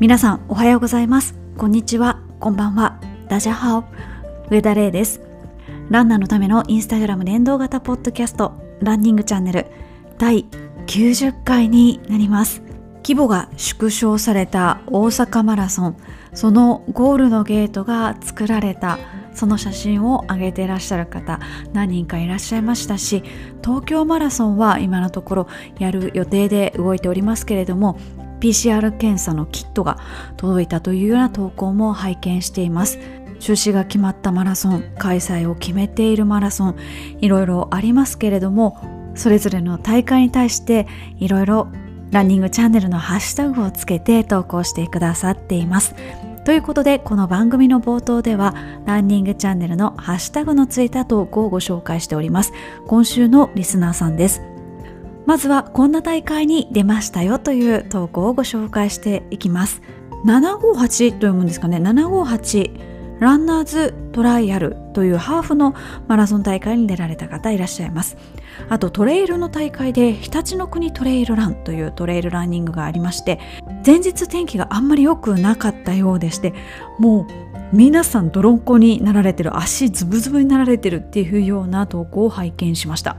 皆さんおはようございます。こんにちは。こんばんは。ダジャハオ。上田玲です。ランナーのためのインスタグラム連動型ポッドキャストランニングチャンネル第90回になります。規模が縮小された大阪マラソン。そのゴールのゲートが作られた。その写真を上げていらっしゃる方何人かいらっしゃいましたし東京マラソンは今のところやる予定で動いておりますけれども PCR 検査のキットが届いたというような投稿も拝見しています。中止が決まったマラソン開催を決めているマラソンいろいろありますけれどもそれぞれの大会に対していろいろランニングチャンネルのハッシュタグをつけて投稿してくださっています。ということでこの番組の冒頭ではランニングチャンネルのハッシュタグのついた投稿をご紹介しております。今週のリスナーさんです。まずはこんな大会に出ましたよという投稿をご紹介していきます。758と読むんですかね。758ランナーズトライアルというハーフのマラソン大会に出られた方いらっしゃいます。あとトレイルの大会で日立の国トレイルランというトレイルランニングがありまして前日天気があんまり良くなかったようでしてもう皆さん泥んこになられてる足ズブズブになられてるっていうような投稿を拝見しました。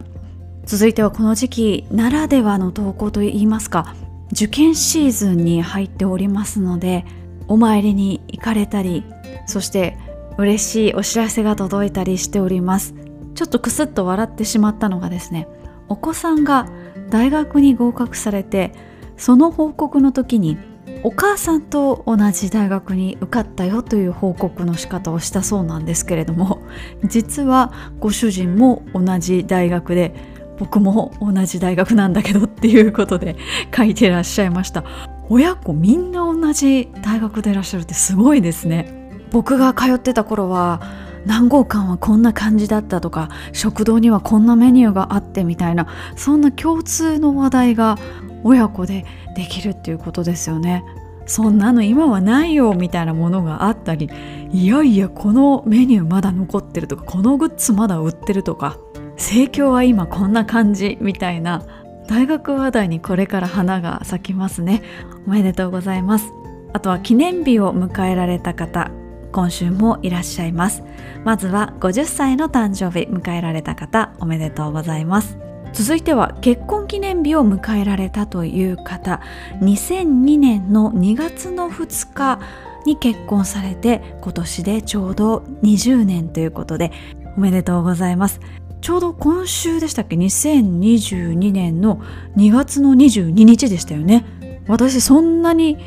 続いてはこの時期ならではの投稿といいますか受験シーズンに入っておりますのでお参りに行かれたりそして嬉しいお知らせが届いたりしております。ちょっとクスッと笑ってしまったのがですねお子さんが大学に合格されてその報告の時にお母さんと同じ大学に受かったよという報告の仕方をしたそうなんですけれども実はご主人も同じ大学で僕も同じ大学なんだけどっていうことで書いてらっしゃいました。親子みんな同じ大学でいらっしゃるってすごいですね。僕が通ってた頃は何号館はこんな感じだったとか食堂にはこんなメニューがあってみたいなそんな共通の話題が親子でできるっていうことですよね。そんなの今はないよみたいなものがあったりいやいやこのメニューまだ残ってるとかこのグッズまだ売ってるとか。盛況は今こんな感じみたいな大学話題にこれから花が咲きますね。おめでとうございます。あとは記念日を迎えられた方今週もいらっしゃいます。まずは50歳の誕生日迎えられた方おめでとうございます。続いては結婚記念日を迎えられたという方2002年の2月の2日に結婚されて今年でちょうど20年ということでおめでとうございます。ちょうど今週でしたっけ？2022年の2月の22日でしたよね。私そんなに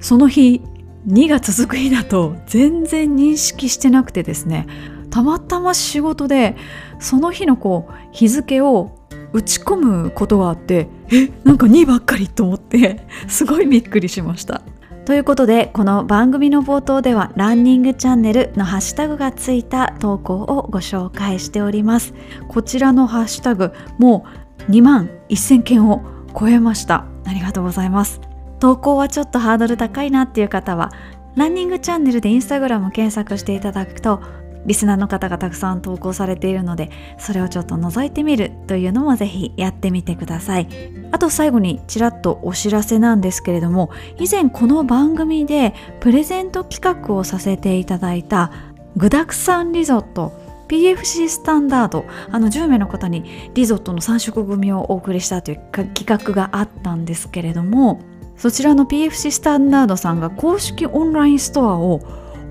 その日2が続く日だと全然認識してなくてですね。たまたま仕事でその日のこう日付を打ち込むことがあってえなんか2ばっかりと思ってすごいびっくりしました。ということでこの番組の冒頭ではランニングチャンネルのハッシュタグがついた投稿をご紹介しております。こちらのハッシュタグもう2万1000件を超えました。ありがとうございます。投稿はちょっとハードル高いなっていう方はランニングチャンネルでインスタグラム検索していただくとリスナーの方がたくさん投稿されているのでそれをちょっと覗いてみるというのもぜひやってみてください。あと最後にちらっとお知らせなんですけれども以前この番組でプレゼント企画をさせていただいた具沢山リゾット PFC スタンダードあの10名の方にリゾットの3色組をお送りしたという企画があったんですけれどもそちらの PFC スタンダードさんが公式オンラインストアを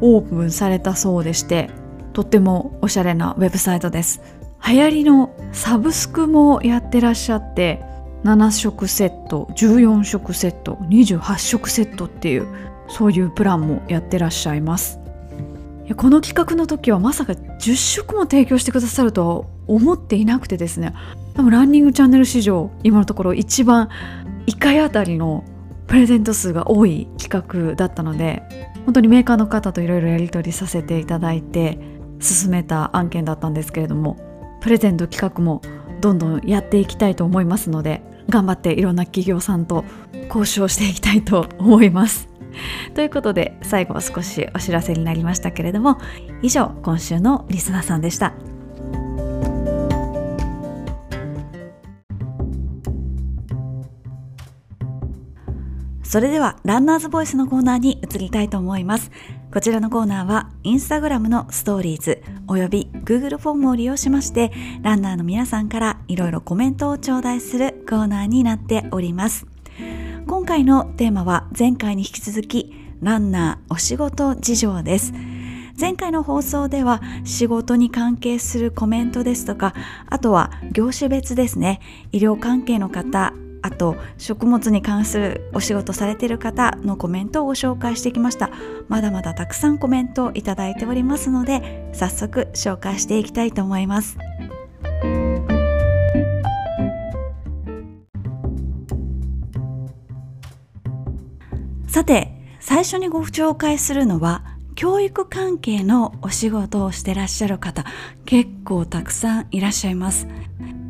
オープンされたそうでしてとってもおしゃれなウェブサイトです。流行りのサブスクもやってらっしゃって7色セット14色セット28色セットっていうそういうプランもやってらっしゃいます。この企画の時はまさか10色も提供してくださるとは思っていなくてですね。多分ランニングチャンネル史上今のところ一番1回あたりのプレゼント数が多い企画だったので本当にメーカーの方といろいろやり取りさせていただいて進めた案件だったんですけれどもプレゼント企画もどんどんやっていきたいと思いますので頑張っていろんな企業さんと交渉していきたいと思います。ということで最後は少しお知らせになりましたけれども以上今週のリスナーさんでした。それではランナーズボイスのコーナーに移りたいと思いますこちらのコーナーはインスタグラムのストーリーズおよび Google フォームを利用しましてランナーの皆さんからいろいろコメントを頂戴するコーナーになっております。今回のテーマは前回に引き続きランナーお仕事事情です。前回の放送では仕事に関係するコメントですとかあとは業種別ですね。医療関係の方あと食物に関するお仕事されている方のコメントをご紹介してきました。まだまだたくさんコメントをいただいておりますので早速紹介していきたいと思います。さて最初にご紹介するのは教育関係のお仕事をしてらっしゃる方結構たくさんいらっしゃいます。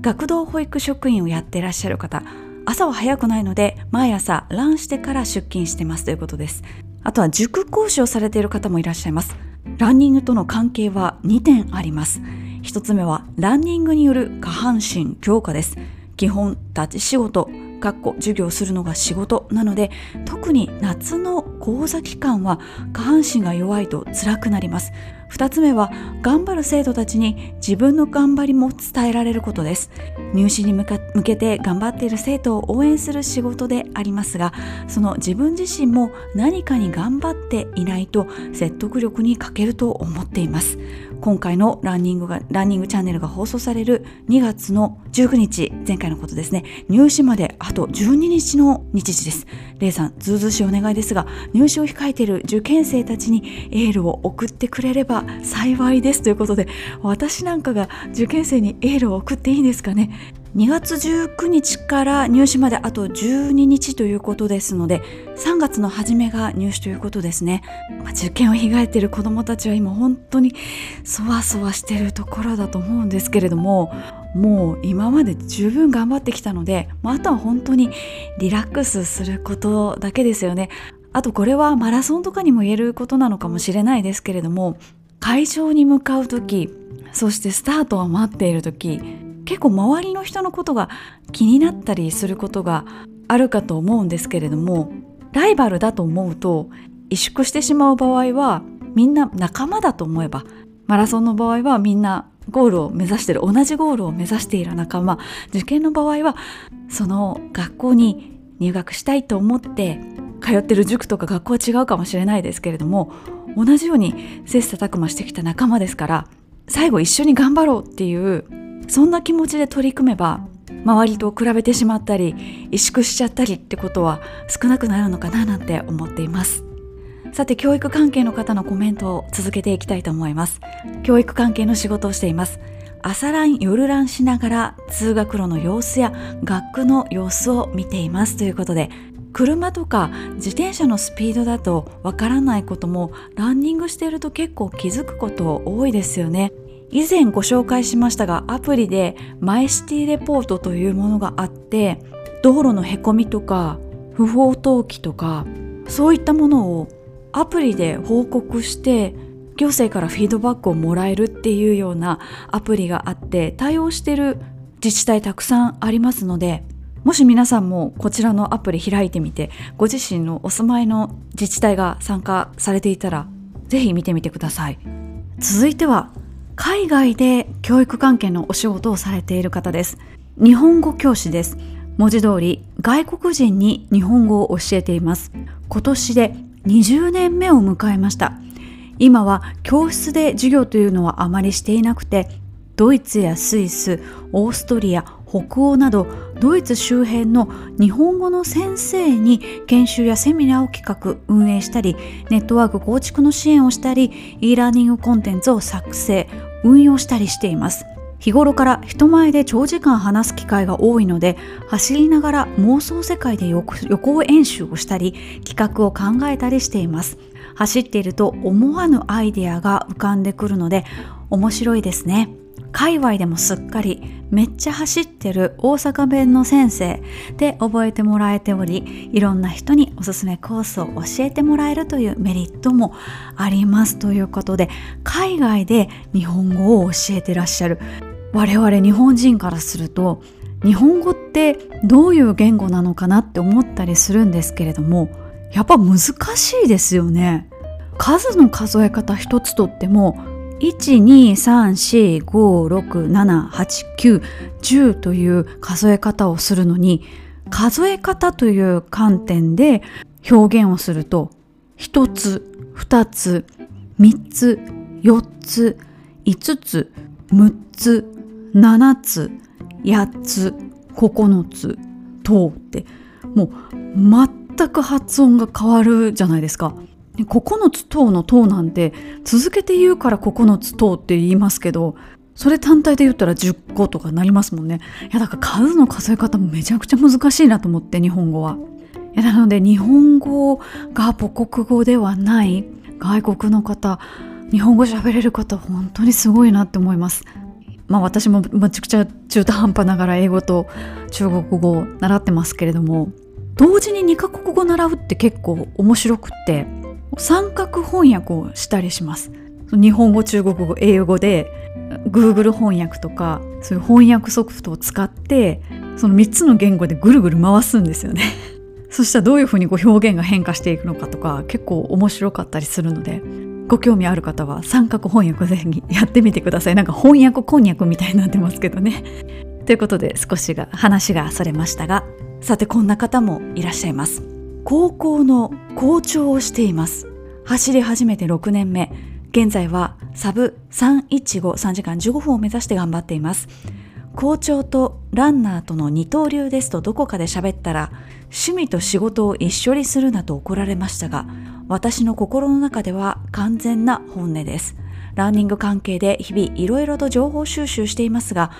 学童保育職員をやってらっしゃる方。朝は早くないので毎朝ランしてから出勤してますということです。あとは塾講師をされている方もいらっしゃいます。ランニングとの関係は2点あります。1つ目はランニングによる下半身強化です。基本立ち仕事かっこ授業するのが仕事なので特に夏の講座期間は下半身が弱いと辛くなります。2つ目は頑張る生徒たちに自分の頑張りも伝えられることです。入試に向けて頑張っている生徒を応援する仕事でありますがその自分自身も何かに頑張っていないと説得力に欠けると思っています。今回のランニングがランニングチャンネルが放送される2月の19日前回のことですね。入試まであと12日の日時です。レイさんずうずうしいお願いですが入試を控えている受験生たちにエールを送ってくれれば幸いです。ということで私なんかが受験生にエールを送っていいんですかね。2月19日から入試まであと12日ということですので3月の初めが入試ということですね、まあ、受験を控えている子どもたちは今本当にそわそわしているところだと思うんですけれどももう今まで十分頑張ってきたので、まあ、あとは本当にリラックスすることだけですよね。あとこれはマラソンとかにも言えることなのかもしれないですけれども会場に向かう時そしてスタートを待っている時結構周りの人のことが気になったりすることがあるかと思うんですけれどもライバルだと思うと萎縮してしまう場合はみんな仲間だと思えばマラソンの場合はみんなゴールを目指してる同じゴールを目指している仲間受験の場合はその学校に入学したいと思って通ってる塾とか学校は違うかもしれないですけれども同じように切磋琢磨してきた仲間ですから最後一緒に頑張ろうっていうそんな気持ちで取り組めば周りと比べてしまったり萎縮しちゃったりってことは少なくなるのかななんて思っています。さて教育関係の方のコメントを続けていきたいと思います。教育関係の仕事をしています。朝ラン夜ランしながら通学路の様子や学区の様子を見ていますということで車とか自転車のスピードだとわからないこともランニングしていると結構気づくこと多いですよね。以前ご紹介しましたがアプリでマイシティレポートというものがあって道路のへこみとか不法投棄とかそういったものをアプリで報告して行政からフィードバックをもらえるっていうようなアプリがあって対応してる自治体たくさんありますのでもし皆さんもこちらのアプリ開いてみてご自身のお住まいの自治体が参加されていたらぜひ見てみてください。続いては海外で教育関係のお仕事をされている方です。日本語教師です。文字通り外国人に日本語を教えています。今年で20年目を迎えました。今は教室で授業というのはあまりしていなくてドイツやスイスオーストリア北欧などドイツ周辺の日本語の先生に研修やセミナーを企画運営したりネットワーク構築の支援をしたり e ラーニングコンテンツを作成運用したりしています。日頃から人前で長時間話す機会が多いので走りながら妄想世界で予行演習をしたり企画を考えたりしています。走っていると思わぬアイデアが浮かんでくるので面白いですね。界隈でもすっかりめっちゃ走ってる大阪弁の先生で覚えてもらえておりいろんな人におすすめコースを教えてもらえるというメリットもあります。ということで海外で日本語を教えてらっしゃる。我々日本人からすると日本語ってどういう言語なのかなって思ったりするんですけれどもやっぱ難しいですよね。数の数え方一つとっても12345678910という数え方をするのに数え方という観点で表現をすると1つ2つ3つ4つ5つ6つ7つ8つ9つ等ってもう全く発音が変わるじゃないですか。9つ等の等なんて続けて言うから9つ等って言いますけどそれ単体で言ったら10個とかなりますもんね。いやだから数の数え方もめちゃくちゃ難しいなと思って日本語は。いやなので日本語が母国語ではない外国の方日本語喋れる方本当にすごいなって思います。まあ私もめちゃくちゃ中途半端ながら英語と中国語を習ってますけれども同時に2カ国語習うって結構面白くって。三角翻訳をしたりします。日本語中国語英語で Google 翻訳とかそういう翻訳ソフトを使ってその3つの言語でぐるぐる回すんですよね。そしたらどういうふうにこう表現が変化していくのかとか結構面白かったりするのでご興味ある方は三角翻訳ぜひやってみてください。なんか翻訳こんにゃくみたいになってますけどね。ということで少しが話がそれましたがさてこんな方もいらっしゃいます。高校の校長をしています。走り始めて6年目。現在はサブ3153時間15分を目指して頑張っています。校長とランナーとの二刀流ですとどこかで喋ったら趣味と仕事を一緒にするなと怒られましたが私の心の中では完全な本音です。ランニング関係で日々いろいろと情報収集していますが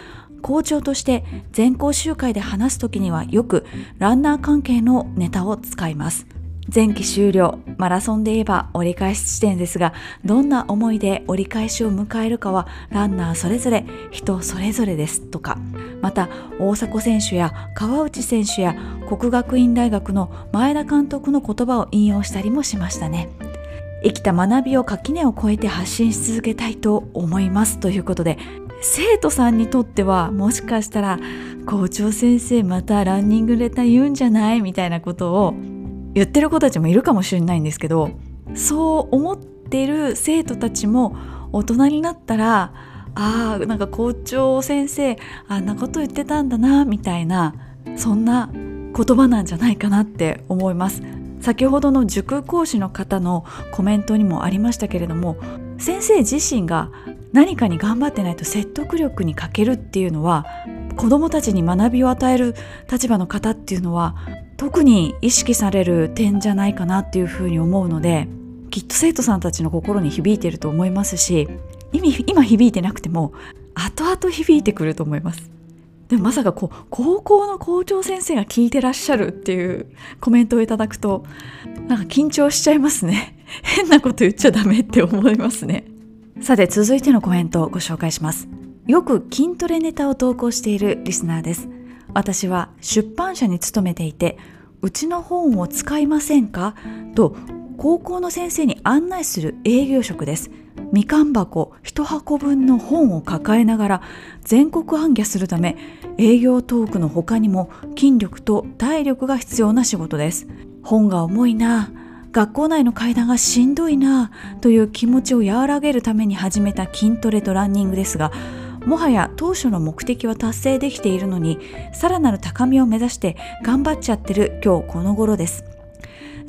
校長として全校集会で話す時にはよくランナー関係のネタを使います。前期終了マラソンで言えば折り返し地点ですがどんな思いで折り返しを迎えるかはランナーそれぞれ人それぞれですとか。また大迫選手や川内選手や国学院大学の前田監督の言葉を引用したりもしましたね。生きた学びを垣根を越えて発信し続けたいと思いますということで生徒さんにとってはもしかしたら校長先生またランニングレター言うんじゃない？みたいなことを言ってる子たちもいるかもしれないんですけどそう思ってる生徒たちも大人になったらああなんか校長先生あんなこと言ってたんだなみたいなそんな言葉なんじゃないかなって思います。先ほどの塾講師の方のコメントにもありましたけれども先生自身が何かに頑張ってないと説得力に欠けるっていうのは子どもたちに学びを与える立場の方っていうのは特に意識される点じゃないかなっていうふうに思うのできっと生徒さんたちの心に響いてると思いますし今響いてなくても後々響いてくると思います。でもまさかこう高校の校長先生が聞いてらっしゃるっていうコメントをいただくとなんか緊張しちゃいますね。変なこと言っちゃダメって思いますね。さて続いてのコメントをご紹介します。よく筋トレネタを投稿しているリスナーです。私は出版社に勤めていてうちの本を使いませんか？と高校の先生に案内する営業職です。みかん箱一箱分の本を抱えながら全国行脚するため営業トークの他にも筋力と体力が必要な仕事です。本が重いな。学校内の階段がしんどいなという気持ちを和らげるために始めた筋トレとランニングですがもはや当初の目的は達成できているのにさらなる高みを目指して頑張っちゃってる今日この頃です。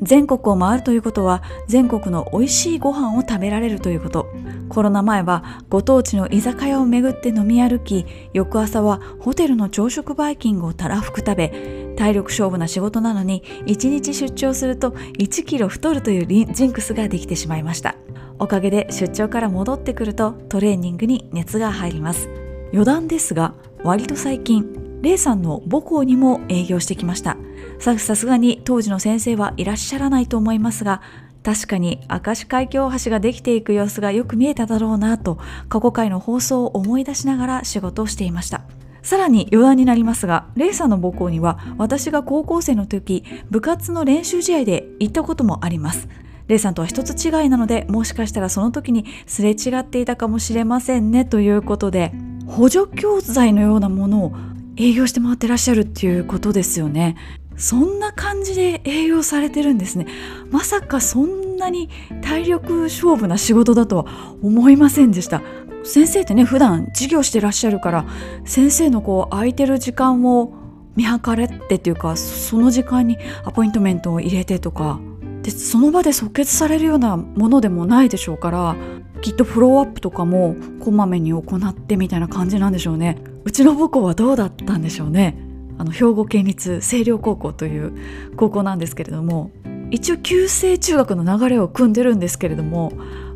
全国を回るということは全国の美味しいご飯を食べられるということ。コロナ前はご当地の居酒屋を巡って飲み歩き翌朝はホテルの朝食バイキングをたらふく食べ体力勝負な仕事なのに1日出張すると1キロ太るというジンクスができてしまいました。おかげで出張から戻ってくるとトレーニングに熱が入ります。余談ですが割と最近レイさんの母校にも営業してきました。さすがに当時の先生はいらっしゃらないと思いますが確かに明石海峡大橋ができていく様子がよく見えただろうなと過去回の放送を思い出しながら仕事をしていましたさらに余談になりますが、レイさんの母校には私が高校生の時、部活の練習試合で行ったこともあります。レイさんとは一つ違いなので、もしかしたらその時にすれ違っていたかもしれませんねということで、補助教材のようなものを営業して回ってらっしゃるっていうことですよねそんな感じで営業されてるんですね。まさかそんなに体力勝負な仕事だとは思いませんでした。先生ってね普段授業してらっしゃるから先生のこう空いてる時間を見計らってっていうかその時間にアポイントメントを入れてとか。でその場で即決されるようなものでもないでしょうからきっとフォローアップとかもこまめに行ってみたいな感じなんでしょうね。うちの母校はどうだったんでしょうね。あの兵庫県立清涼高校という高校なんですけれども一応旧制中学の流れを組んでるんですけれども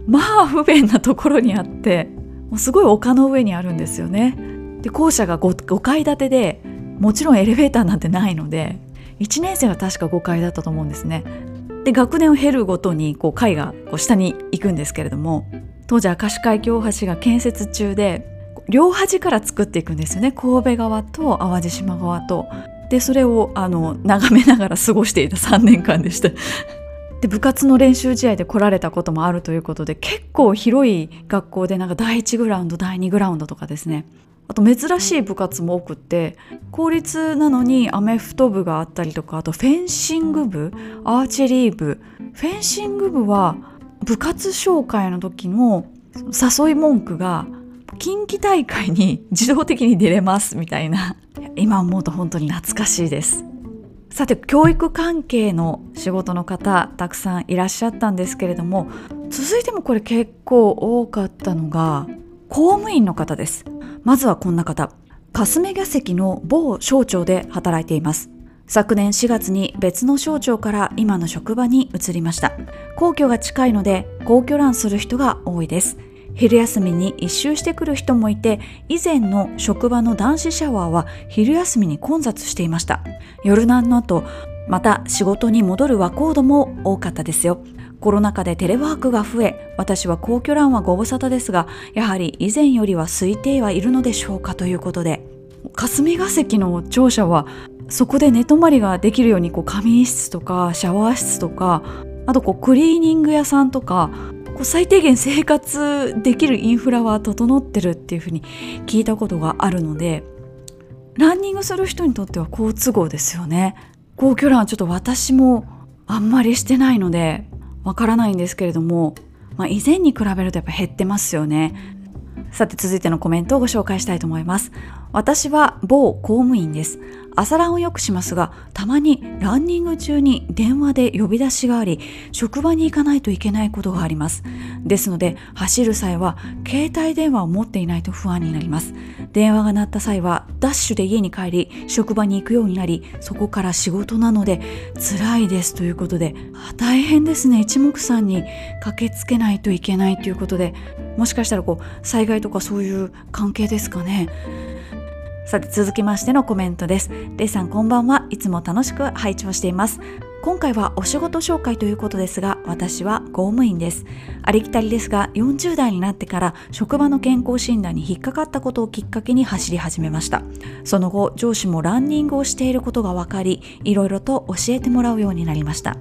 まあ不便なところにあってもうすごい丘の上にあるんですよね。で校舎が 5, 5階建てでもちろんエレベーターなんてないので1年生は確か5階だったと思うんですね。で学年を経るごとにこう階がこう下に行くんですけれども当時明石海峡大橋が建設中で両端から作っていくんですよね。神戸側と淡路島側と。でそれをあの眺めながら過ごしていた 3年間でした。で部活の練習試合で来られたこともあるということで結構広い学校でなんか第1グラウンド第2グラウンドとかですね。あと珍しい部活も多くって公立なのにアメフト部があったりとかあとフェンシング部アーチェリー部。フェンシング部は部活紹介の時の誘い文句が近畿大会に 自動的に出れますみたいな。今思うと本当に懐かしいです。さて教育関係の仕事の方たくさんいらっしゃったんですけれども続いてもこれ結構多かったのが公務員の方です。まずはこんな方。霞が関の某省庁で働いています。昨年4月に別の省庁から今の職場に移りました。皇居が近いので皇居ランする人が多いです。昼休みに一周してくる人もいて以前の職場の男子シャワーは昼休みに混雑していました。夜なんの後また仕事に戻る若人も多かったですよ。コロナ禍でテレワークが増え私は皇居ランはご無沙汰ですがやはり以前よりは空いてはいるのでしょうかということで。霞が関の庁舎はそこで寝泊まりができるようにこう仮眠室とかシャワー室とかあとこうクリーニング屋さんとかこう最低限生活できるインフラは整ってるっていうふうに聞いたことがあるのでランニングする人にとっては好都合ですよね。皇居ランちょっと私もあんまりしてないのでわからないんですけれども、まあ、以前に比べるとやっぱ減ってますよね。さて続いてのコメントをご紹介したいと思います。私は某公務員です。朝ランをよくしますがたまにランニング中に電話で呼び出しがあり職場に行かないといけないことがあります。ですので走る際は携帯電話を持っていないと不安になります。電話が鳴った際はダッシュで家に帰り職場に行くようになりそこから仕事なので辛いですということで大変ですね一目散に駆けつけないといけないということでもしかしたらこう災害とかそういう関係ですかね。さて続きましてのコメントです。レイさんこんばんは。いつも楽しく拝聴しています。今回はお仕事紹介ということですが、私は公務員です。ありきたりですが、40代になってから職場の健康診断に引っかかったことをきっかけに走り始めました。その後、上司もランニングをしていることが分かり、いろいろと教えてもらうようになりました。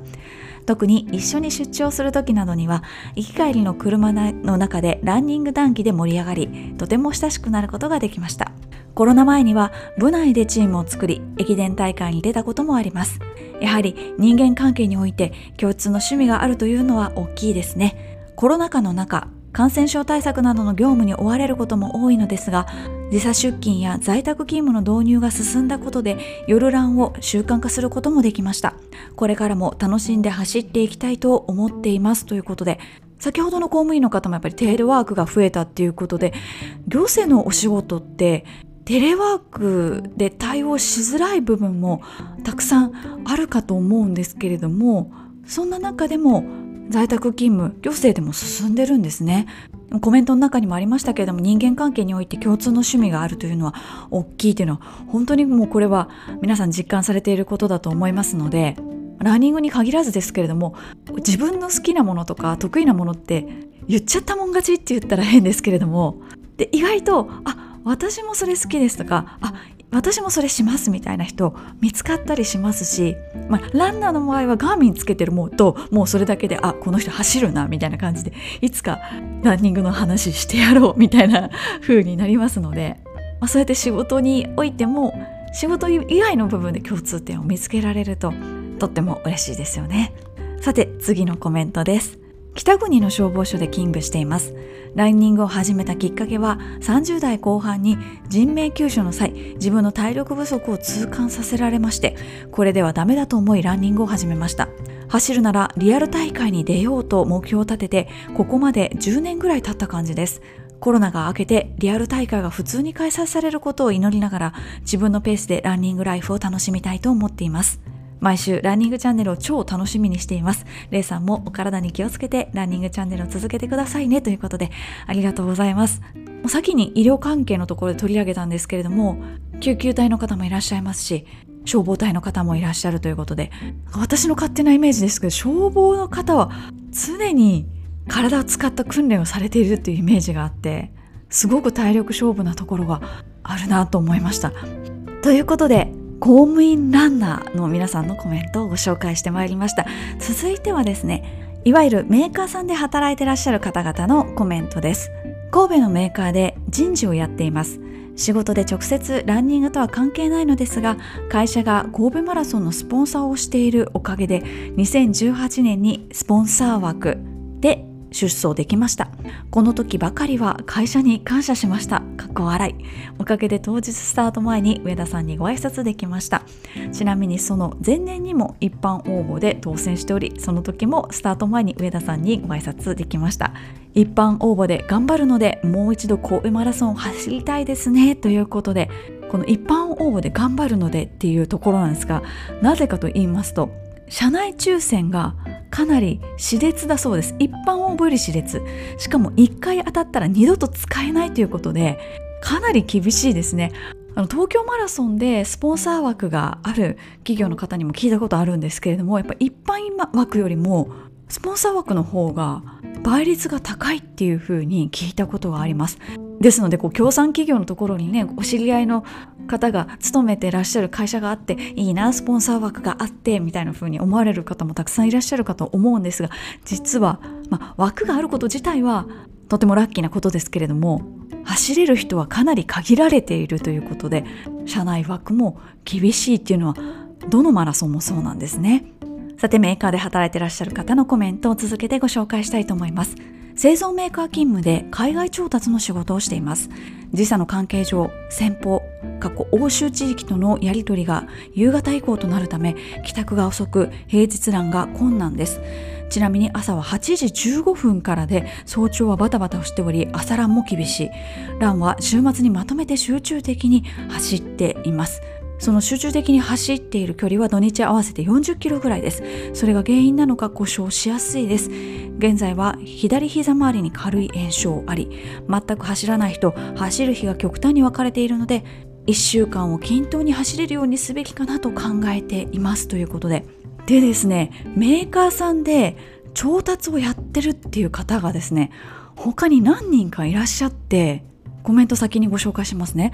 特に一緒に出張する時などには行き帰りの車の中でランニング談義で盛り上がりとても親しくなることができましたコロナ前には部内でチームを作り駅伝大会に出たこともあります。やはり人間関係において共通の趣味があるというのは大きいですね。コロナ禍の中感染症対策などの業務に追われることも多いのですが時差出勤や在宅勤務の導入が進んだことで夜ランを習慣化することもできました。これからも楽しんで走っていきたいと思っていますということで先ほどの公務員の方もやっぱりテレワークが増えたっていうことで行政のお仕事ってテレワークで対応しづらい部分もたくさんあるかと思うんですけれどもそんな中でも在宅勤務行政でも進んでるんですね。コメントの中にもありましたけれども人間関係において共通の趣味があるというのは大きいというのは本当にもうこれは皆さん実感されていることだと思いますのでランニングに限らずですけれども自分の好きなものとか得意なものって言っちゃったもん勝ちって言ったら変ですけれどもで意外とあ私もそれ好きですとかあ私もそれしますみたいな人見つかったりしますし、まあ、ランナーの場合はガーミンつけてるもうともうそれだけであこの人走るなみたいな感じでいつかランニングの話してやろうみたいな風になりますのでまあ、そうやって仕事においても仕事以外の部分で共通点を見つけられるととっても嬉しいですよね。さて次のコメントです。北国の消防署で勤務しています。ランニングを始めたきっかけは30代後半に人命救助の際自分の体力不足を痛感させられましてこれではダメだと思いランニングを始めました。走るならリアル大会に出ようと目標を立ててここまで10年ぐらい経った感じです。コロナが明けてリアル大会が普通に開催されることを祈りながら自分のペースでランニングライフを楽しみたいと思っています。毎週ランニングチャンネルを超楽しみにしています。レイさんもお体に気をつけてランニングチャンネルを続けてくださいねということでありがとうございます。もう先に医療関係のところで取り上げたんですけれども、救急隊の方もいらっしゃいますし、消防隊の方もいらっしゃるということで、私の勝手なイメージですけど、消防の方は常に体を使った訓練をされているっていうイメージがあって、すごく体力勝負なところがあるなと思いました。ということで、公務員ランナーの皆さんのコメントをご紹介してまいりました。続いてはですねいわゆるメーカーさんで働いてらっしゃる方々のコメントです。神戸のメーカーで人事をやっています。仕事で直接ランニングとは関係ないのですが会社が神戸マラソンのスポンサーをしているおかげで2018年にスポンサー枠で出走できました。この時ばかりは会社に感謝しました。かっこ笑い。おかげで当日スタート前に上田さんにご挨拶できました。ちなみにその前年にも一般応募で当選しておりその時もスタート前に上田さんにご挨拶できました。一般応募で頑張るのでもう一度神戸マラソンを走りたいですね。ということでこの一般応募で頑張るのでっていうところなんですがなぜかと言いますと社内抽選がかなり熾烈だそうです。一般応募より熾烈。しかも1回当たったら二度と使えないということでかなり厳しいですね。東京マラソンでスポンサー枠がある企業の方にも聞いたことあるんですけれどもやっぱ一般枠よりもスポンサー枠の方が倍率が高いっていうふうに聞いたことがあります。ですのでこう協賛企業のところにねお知り合いの方が勤めてらっしゃる会社があっていいなスポンサー枠があってみたいな風に思われる方もたくさんいらっしゃるかと思うんですが実は、まあ、枠があること自体はとてもラッキーなことですけれども走れる人はかなり限られているということで社内枠も厳しいっていうのはどのマラソンもそうなんですね。さてメーカーで働いてらっしゃる方のコメントを続けてご紹介したいと思います製造メーカー勤務で海外調達の仕事をしています。時差の関係上先方過去欧州地域とのやり取りが夕方以降となるため帰宅が遅く平日欄が困難です。ちなみに朝は8時15分からで早朝はバタバタしており朝ランも厳しい。ランは週末にまとめて集中的に走っています。その集中的に走っている距離は土日合わせて40キロぐらいです。それが原因なのか故障しやすいです。現在は左膝周りに軽い炎症あり全く走らない人走る日が極端に分かれているので1週間を均等に走れるようにすべきかなと考えていますということで。でですねメーカーさんで調達をやってるっていう方がですね他に何人かいらっしゃってコメント先にご紹介しますね。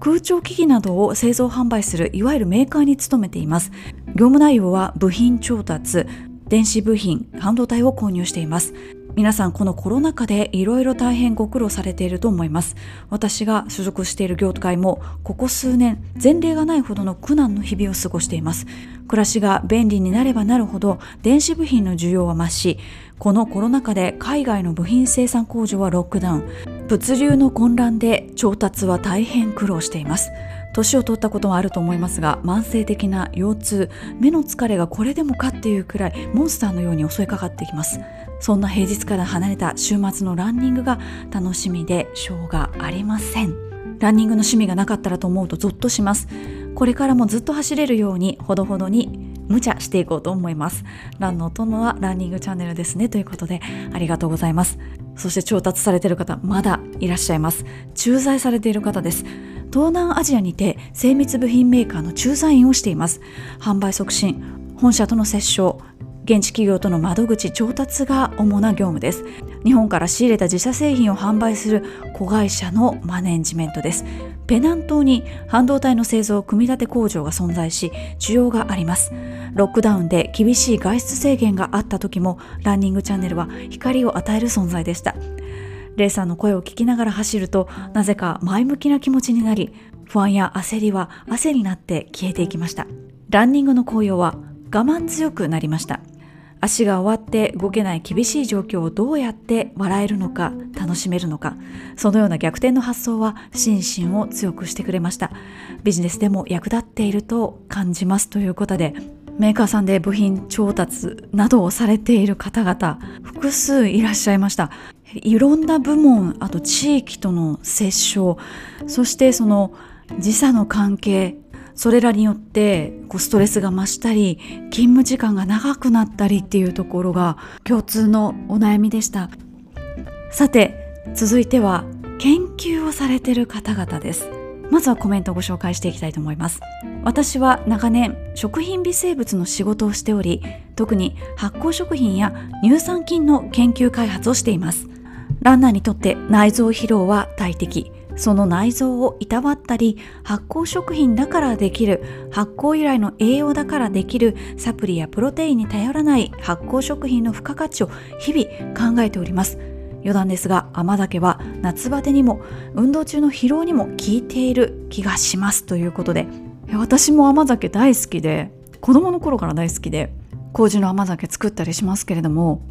空調機器などを製造販売するいわゆるメーカーに勤めています。業務内容は部品調達電子部品半導体を購入しています。皆さんこのコロナ禍でいろいろ大変ご苦労されていると思います。私が所属している業界もここ数年前例がないほどの苦難の日々を過ごしています。暮らしが便利になればなるほど電子部品の需要は増しこのコロナ禍で海外の部品生産工場はロックダウン。物流の混乱で調達は大変苦労しています。年を取ったこともあると思いますが慢性的な腰痛。目の疲れがこれでもかっていうくらいモンスターのように襲いかかってきます。そんな平日から離れた週末のランニングが楽しみでしょうがありません。ランニングの趣味がなかったらと思うとゾッとします。これからもずっと走れるようにほどほどに無茶していこうと思います。ランのお供はランニングチャンネルですね。ということでありがとうございます。そして調達されている方まだいらっしゃいます。駐在されている方です。東南アジアにて精密部品メーカーの駐在員をしています。販売促進本社との折衝現地企業との窓口調達が主な業務です。日本から仕入れた自社製品を販売する子会社のマネジメントです。ペナン島に半導体の製造組み立て工場が存在し需要があります。ロックダウンで厳しい外出制限があった時もランニングチャンネルは光を与える存在でした。レイさんの声を聞きながら走るとなぜか前向きな気持ちになり不安や焦りは汗になって消えていきました。ランニングの紅葉は我慢強くなりました。足が終わって動けない厳しい状況をどうやって笑えるのか楽しめるのかそのような逆転の発想は心身を強くしてくれました。ビジネスでも役立っていると感じますということでメーカーさんで部品調達などをされている方々複数いらっしゃいました。いろんな部門あと地域との接触そしてその時差の関係それらによってこうストレスが増したり勤務時間が長くなったりっていうところが共通のお悩みでした。さて続いては研究をされている方々です。まずはコメントをご紹介していきたいと思います。私は長年食品微生物の仕事をしており特に発酵食品や乳酸菌の研究開発をしています。ランナーにとって内臓疲労は大敵。その内臓をいたわったり発酵食品だからできる発酵由来の栄養だからできるサプリやプロテインに頼らない発酵食品の付加価値を日々考えております。余談ですが甘酒は夏バテにも運動中の疲労にも効いている気がしますということで。私も甘酒大好きで子供の頃から大好きで麹の甘酒作ったりしますけれども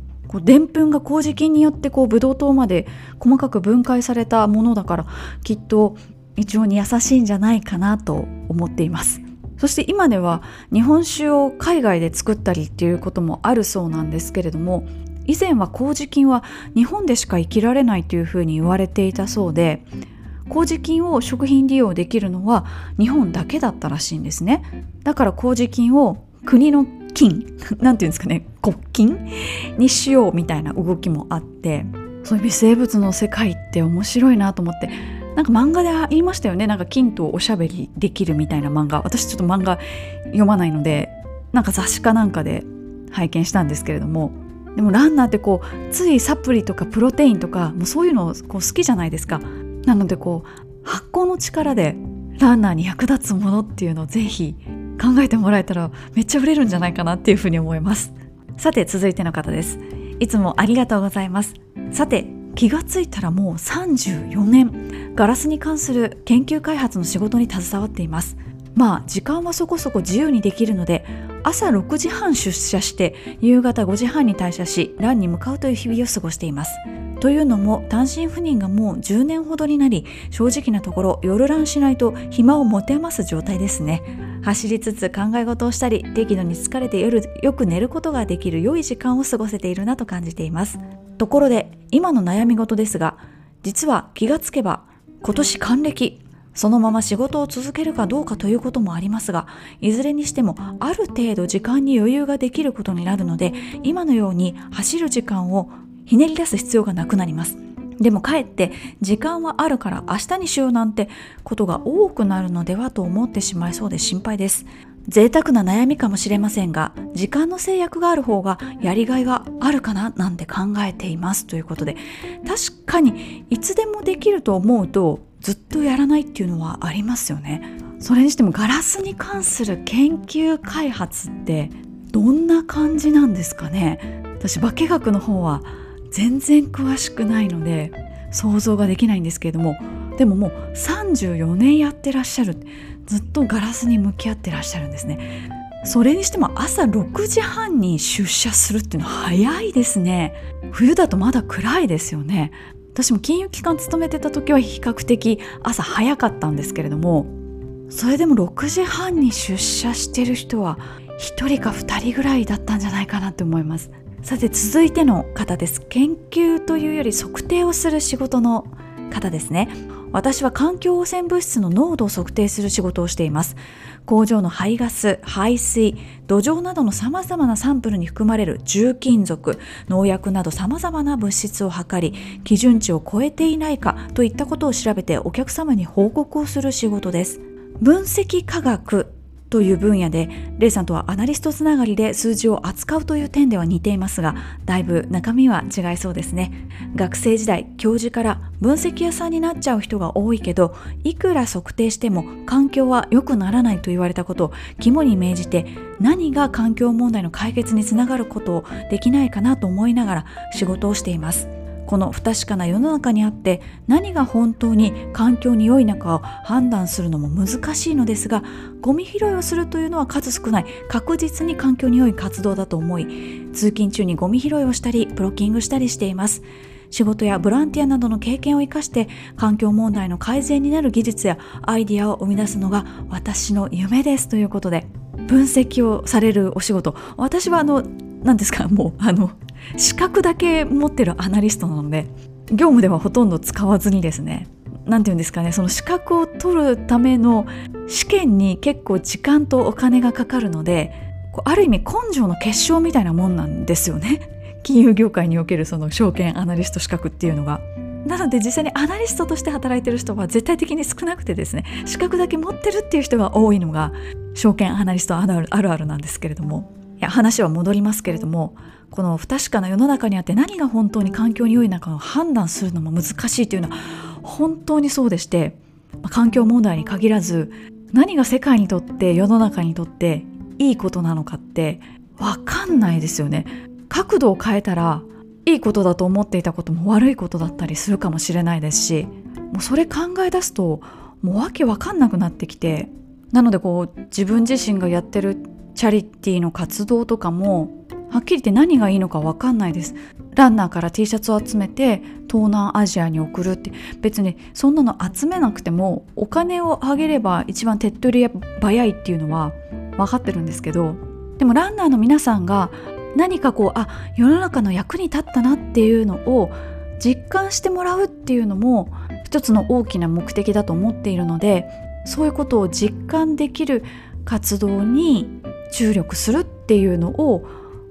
でんぷんが麹菌によってこうブドウ糖まで細かく分解されたものだからきっと胃腸に優しいんじゃないかなと思っています。そして今では日本酒を海外で作ったりっていうこともあるそうなんですけれども以前は麹菌は日本でしか生きられないというふうに言われていたそうで麹菌を食品利用できるのは日本だけだったらしいんですね。だから麹菌を国の菌 なんていうんですかね国菌にしようみたいな動きもあってそういう微生物の世界って面白いなと思ってなんか漫画で言いましたよね。なんか菌とおしゃべりできるみたいな漫画。私ちょっと漫画読まないのでなんか雑誌かなんかで拝見したんですけれどもでもランナーってこうついサプリとかプロテインとかもうそういうのこう好きじゃないですか。なのでこう発酵の力でランナーに役立つものっていうのをぜひ考えてもらえたらめっちゃ売れるんじゃないかなっていうふうに思います。さて続いての方です。いつもありがとうございます。さて気がついたらもう34年。ガラスに関する研究開発の仕事に携わっています。まあ時間はそこそこ自由にできるので朝6時半出社して夕方5時半に退社しランに向かうという日々を過ごしています。というのも単身赴任がもう10年ほどになり正直なところ夜ランしないと暇を持て余す状態ですね。走りつつ考え事をしたり適度に疲れて夜よく寝ることができる良い時間を過ごせているなと感じています。ところで今の悩み事ですが実は気がつけば今年還暦。そのまま仕事を続けるかどうかということもありますがいずれにしてもある程度時間に余裕ができることになるので今のように走る時間をひねり出す必要がなくなります。でもかえって時間はあるから明日にしようなんてことが多くなるのではと思ってしまいそうで心配です。贅沢な悩みかもしれませんが時間の制約がある方がやりがいがあるかななんて考えていますということで確かにいつでもできると思うとずっとやらないっていうのはありますよね。それにしてもガラスに関する研究開発ってどんな感じなんですかね。私化学の方は全然詳しくないので想像ができないんですけれども。でももう34年やってらっしゃる。ずっとガラスに向き合ってらっしゃるんですね。それにしても朝6時半に出社するっていうのは早いですね。冬だとまだ暗いですよね。私も金融機関勤めてた時は比較的朝早かったんですけれどもそれでも6時半に出社してる人は1人か2人ぐらいだったんじゃないかなって思います。さて続いての方です。研究というより測定をする仕事の方ですね。私は環境汚染物質の濃度を測定する仕事をしています。工場の排ガス排水土壌などのさまざまなサンプルに含まれる重金属農薬などさまざまな物質を測り基準値を超えていないかといったことを調べてお客様に報告をする仕事です。分析科学という分野でレイさんとはアナリストつながりで数字を扱うという点では似ていますがだいぶ中身は違いそうですね。学生時代教授から分析屋さんになっちゃう人が多いけどいくら測定しても環境は良くならないと言われたことを肝に銘じて何が環境問題の解決につながることをできないかなと思いながら仕事をしています。この不確かな世の中にあって何が本当に環境に良いのかを判断するのも難しいのですがゴミ拾いをするというのは数少ない確実に環境に良い活動だと思い通勤中にゴミ拾いをしたりブロッキングしたりしています。仕事やボランティアなどの経験を生かして環境問題の改善になる技術やアイディアを生み出すのが私の夢ですということで分析をされるお仕事。私はあの何ですかもうあの資格だけ持ってるアナリストなので業務ではほとんど使わずにですね何て言うんですかねその資格を取るための試験に結構時間とお金がかかるのである意味根性の結晶みたいなもんなんですよね。金融業界におけるその証券アナリスト資格っていうのが。なので実際にアナリストとして働いてる人は絶対的に少なくてですね資格だけ持ってるっていう人が多いのが証券アナリストあるあるなんですけれどもいや話は戻りますけれどもこの不確かな世の中にあって何が本当に環境に良いのかを判断するのも難しいというのは本当にそうでして環境問題に限らず何が世界にとって世の中にとっていいことなのかって分かんないですよね角度を変えたらいいことだと思っていたことも悪いことだったりするかもしれないですしもうそれ考え出すともうわけわかんなくなってきてなのでこう自分自身がやってるチャリティーの活動とかもはっきり言って何がいいのか分かんないです。ランナーから T シャツを集めて東南アジアに送るって別にそんなの集めなくてもお金をあげれば一番手っ取り早いっていうのは分かってるんですけどでもランナーの皆さんが何かこうあ世の中の役に立ったなっていうのを実感してもらうっていうのも一つの大きな目的だと思っているのでそういうことを実感できる活動に注力するっていうのを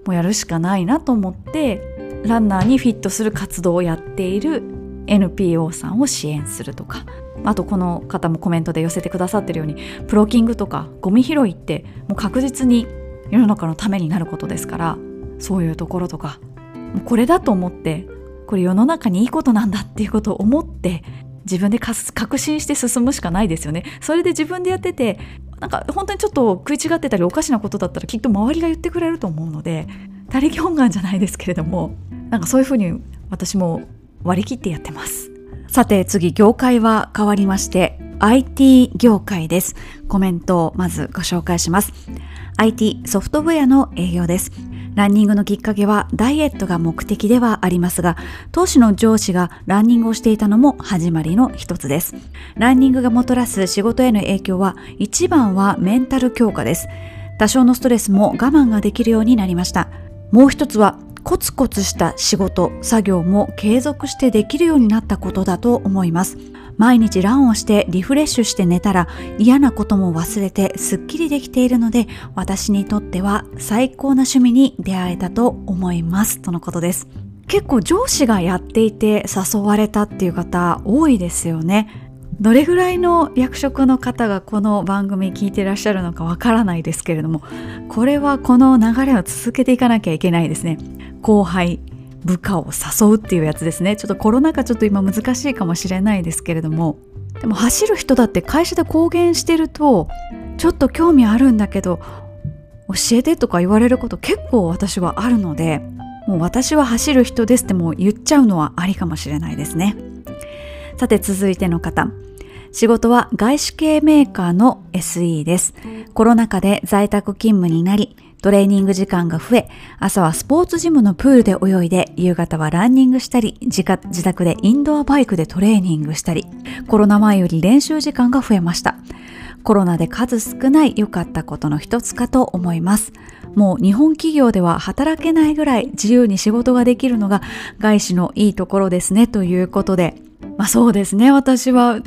もうやるしかないなと思ってランナーにフィットする活動をやっている NPO さんを支援するとかあとこの方もコメントで寄せてくださってるようにプロキングとかゴミ拾いってもう確実に世の中のためになることですからそういうところとかもうこれだと思ってこれ世の中にいいことなんだっていうことを思って自分で確信して進むしかないですよね。それで自分でやっててなんか本当にちょっと食い違ってたりおかしなことだったらきっと周りが言ってくれると思うので他力本願じゃないですけれどもなんかそういうふうに私も割り切ってやってます。さて次業界は変わりまして IT 業界です。コメントをまずご紹介します。IT ソフトウェアの営業です。ランニングのきっかけはダイエットが目的ではありますが、当時の上司がランニングをしていたのも始まりの一つです。ランニングがもたらす仕事への影響は、一番はメンタル強化です。多少のストレスも我慢ができるようになりました。もう一つは、コツコツした仕事、作業も継続してできるようになったことだと思います。毎日ランをしてリフレッシュして寝たら嫌なことも忘れてすっきりできているので私にとっては最高な趣味に出会えたと思います。とのことです。結構上司がやっていて誘われたっていう方多いですよね。どれぐらいの役職の方がこの番組聞いてらっしゃるのかわからないですけれどもこれはこの流れを続けていかなきゃいけないですね。後輩部下を誘うっていうやつですね。ちょっとコロナ禍ちょっと今難しいかもしれないですけれども。でも走る人だって会社で公言してるとちょっと興味あるんだけど教えてとか言われること結構私はあるのでもう私は走る人ですってもう言っちゃうのはありかもしれないですね。さて続いての方。仕事は外資系メーカーの SE です。コロナ禍で在宅勤務になりトレーニング時間が増え、朝はスポーツジムのプールで泳いで、夕方はランニングしたり、自自宅でインドアバイクでトレーニングしたり、コロナ前より練習時間が増えました。コロナで数少ない良かったことの一つかと思います。もう日本企業では働けないぐらい自由に仕事ができるのが外資のいいところですねということで、まあそうですね、私は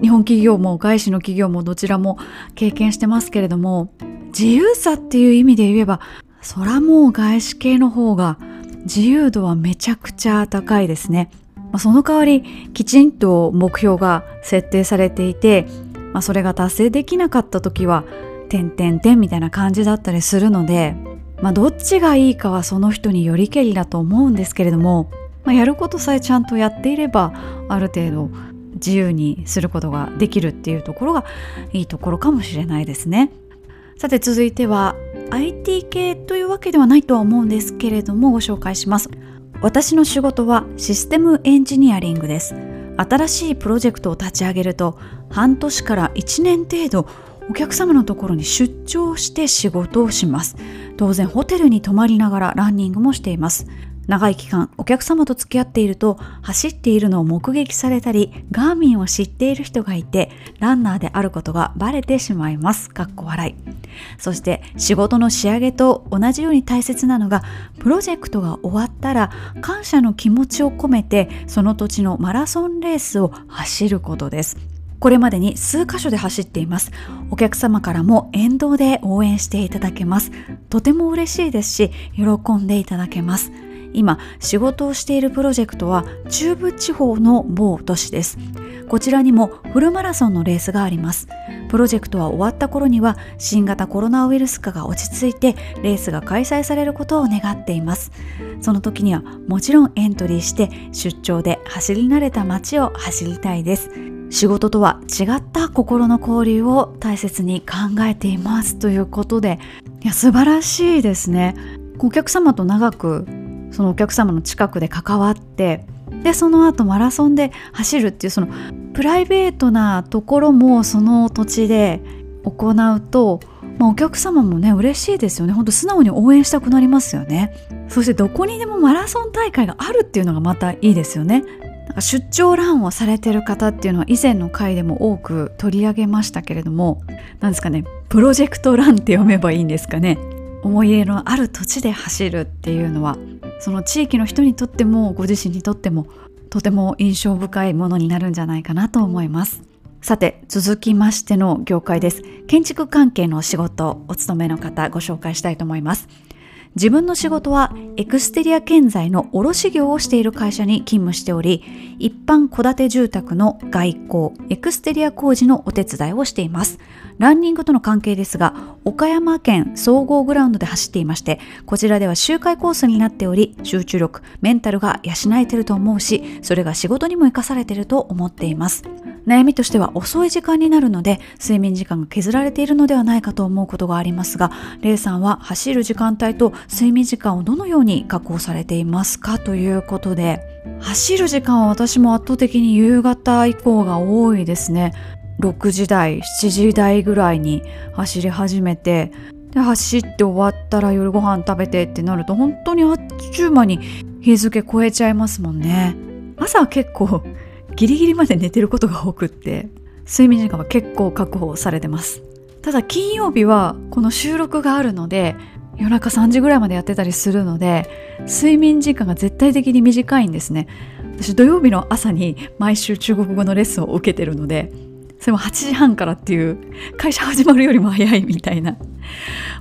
日本企業も外資の企業もどちらも経験してますけれども、自由さっていう意味で言えばそらもう外資系の方が自由度はめちゃくちゃ高いですね。まあ、その代わりきちんと目標が設定されていて、まあ、それが達成できなかった時は点々点みたいな感じだったりするので、まあ、どっちがいいかはその人によりけりだと思うんですけれども、まあ、やることさえちゃんとやっていればある程度自由にすることができるっていうところがいいところかもしれないですね。さて続いては IT 系というわけではないとは思うんですけれどもご紹介します。私の仕事はシステムエンジニアリングです。新しいプロジェクトを立ち上げると半年から1年程度お客様のところに出張して仕事をします。当然ホテルに泊まりながらランニングもしています。長い期間お客様と付き合っていると走っているのを目撃されたりガーミンを知っている人がいてランナーであることがバレてしまいます。かっこ笑い。そして仕事の仕上げと同じように大切なのがプロジェクトが終わったら感謝の気持ちを込めてその土地のマラソンレースを走ることです。これまでに数箇所で走っています。お客様からも沿道で応援していただけます。とても嬉しいですし喜んでいただけます。今仕事をしているプロジェクトは中部地方の某都市です。こちらにもフルマラソンのレースがあります。プロジェクトは終わった頃には新型コロナウイルス化が落ち着いてレースが開催されることを願っています。その時にはもちろんエントリーして出張で走り慣れた街を走りたいです。仕事とは違った心の交流を大切に考えています。ということでいや素晴らしいですね。お客様と長くそのお客様の近くで関わってでその後マラソンで走るっていうそのプライベートなところもその土地で行うと、まあ、お客様もね嬉しいですよね。ほんと素直に応援したくなりますよね。そしてどこにでもマラソン大会があるっていうのがまたいいですよね。なんか出張ランをされてる方っていうのは以前の回でも多く取り上げましたけれども何ですかね。プロジェクトランって読めばいいんですかね。思い入れのある土地で走るっていうのはその地域の人にとってもご自身にとってもとても印象深いものになるんじゃないかなと思います。さて続きましての業界です。建築関係の仕事お勤めの方ご紹介したいと思います。自分の仕事はエクステリア建材の卸業をしている会社に勤務しており一般戸建て住宅の外交エクステリア工事のお手伝いをしています。ランニングとの関係ですが岡山県総合グラウンドで走っていましてこちらでは周回コースになっており集中力メンタルが養えてると思うしそれが仕事にも生かされてると思っています。悩みとしては遅い時間になるので睡眠時間が削られているのではないかと思うことがありますがレイさんは走る時間帯と睡眠時間をどのように確保されていますかということで。走る時間は私も圧倒的に夕方以降が多いですね。6時台7時台ぐらいに走り始めてで走って終わったら夜ご飯食べてってなると本当にあっちゅう間に日付超えちゃいますもんね。朝は結構ギリギリまで寝てることが多くって睡眠時間は結構確保されてます。ただ金曜日はこの収録があるので夜中3時ぐらいまでやってたりするので睡眠時間が絶対的に短いんですね。私土曜日の朝に毎週中国語のレッスンを受けてるのでそれも8時半からっていう会社始まるよりも早いみたいな。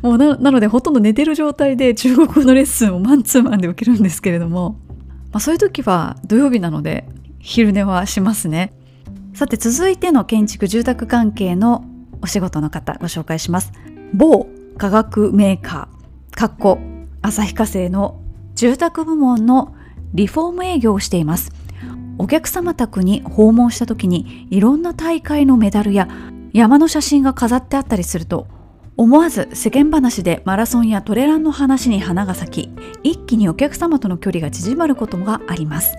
もうなのでほとんど寝てる状態で中国語のレッスンをマンツーマンで受けるんですけれども、まあ、そういう時は土曜日なので昼寝はしますね。さて続いての建築住宅関係のお仕事の方ご紹介します。某化学メーカーかっこ旭化成の住宅部門のリフォーム営業をしています。お客様宅に訪問した時にいろんな大会のメダルや山の写真が飾ってあったりすると思わず世間話でマラソンやトレランの話に花が咲き一気にお客様との距離が縮まることがあります。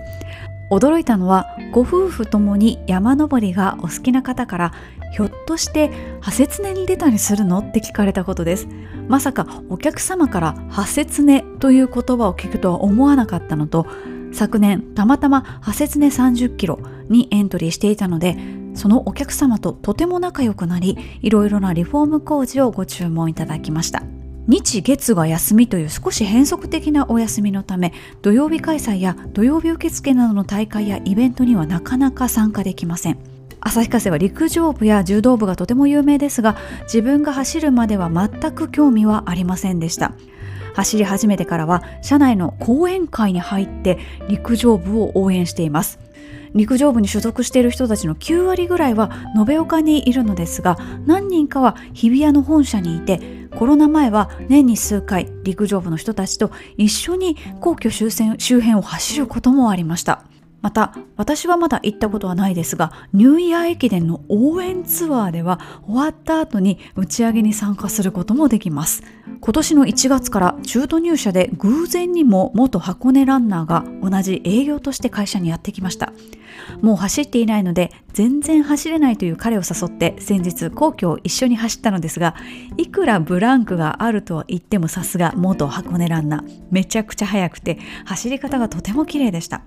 驚いたのはご夫婦ともに山登りがお好きな方からひょっとして破切根に出たりするの？って聞かれたことです。まさかお客様から破切根という言葉を聞くとは思わなかったのと昨年たまたま破切根30キロにエントリーしていたのでそのお客様ととても仲良くなりいろいろなリフォーム工事をご注文いただきました。日月が休みという少し変則的なお休みのため土曜日開催や土曜日受付などの大会やイベントにはなかなか参加できません。旭化成は陸上部や柔道部がとても有名ですが自分が走るまでは全く興味はありませんでした。走り始めてからは社内の講演会に入って陸上部を応援しています。陸上部に所属している人たちの9割ぐらいは延岡にいるのですが何人かは日比谷の本社にいてコロナ前は年に数回陸上部の人たちと一緒に皇居周辺周辺を走ることもありました。また私はまだ行ったことはないですがニューイヤー駅伝の応援ツアーでは終わった後に打ち上げに参加することもできます。今年の1月から中途入社で偶然にも元箱根ランナーが同じ営業として会社にやってきました。もう走っていないので全然走れないという彼を誘って先日皇居を一緒に走ったのですがいくらブランクがあるとは言ってもさすが元箱根ランナーめちゃくちゃ速くて走り方がとても綺麗でした。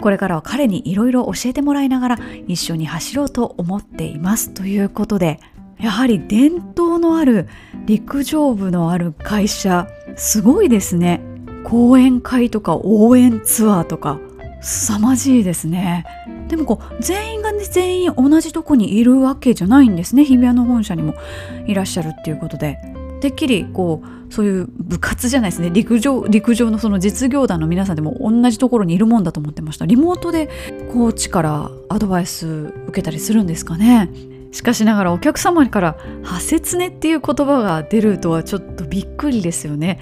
これからは彼にいろいろ教えてもらいながら一緒に走ろうと思っていますということでやはり伝統のある陸上部のある会社すごいですね。講演会とか応援ツアーとか。凄まじいですね。でもこう全員が、ね、全員同じとこにいるわけじゃないんですね。日比谷の本社にもいらっしゃるっていうことで。てっきりこうそういう部活じゃないですね。陸上陸上のその実業団の皆さんでも同じところにいるもんだと思ってました。リモートでコーチからアドバイス受けたりするんですかね。しかしながらお客様から「破切ね」っていう言葉が出るとはちょっとびっくりですよね。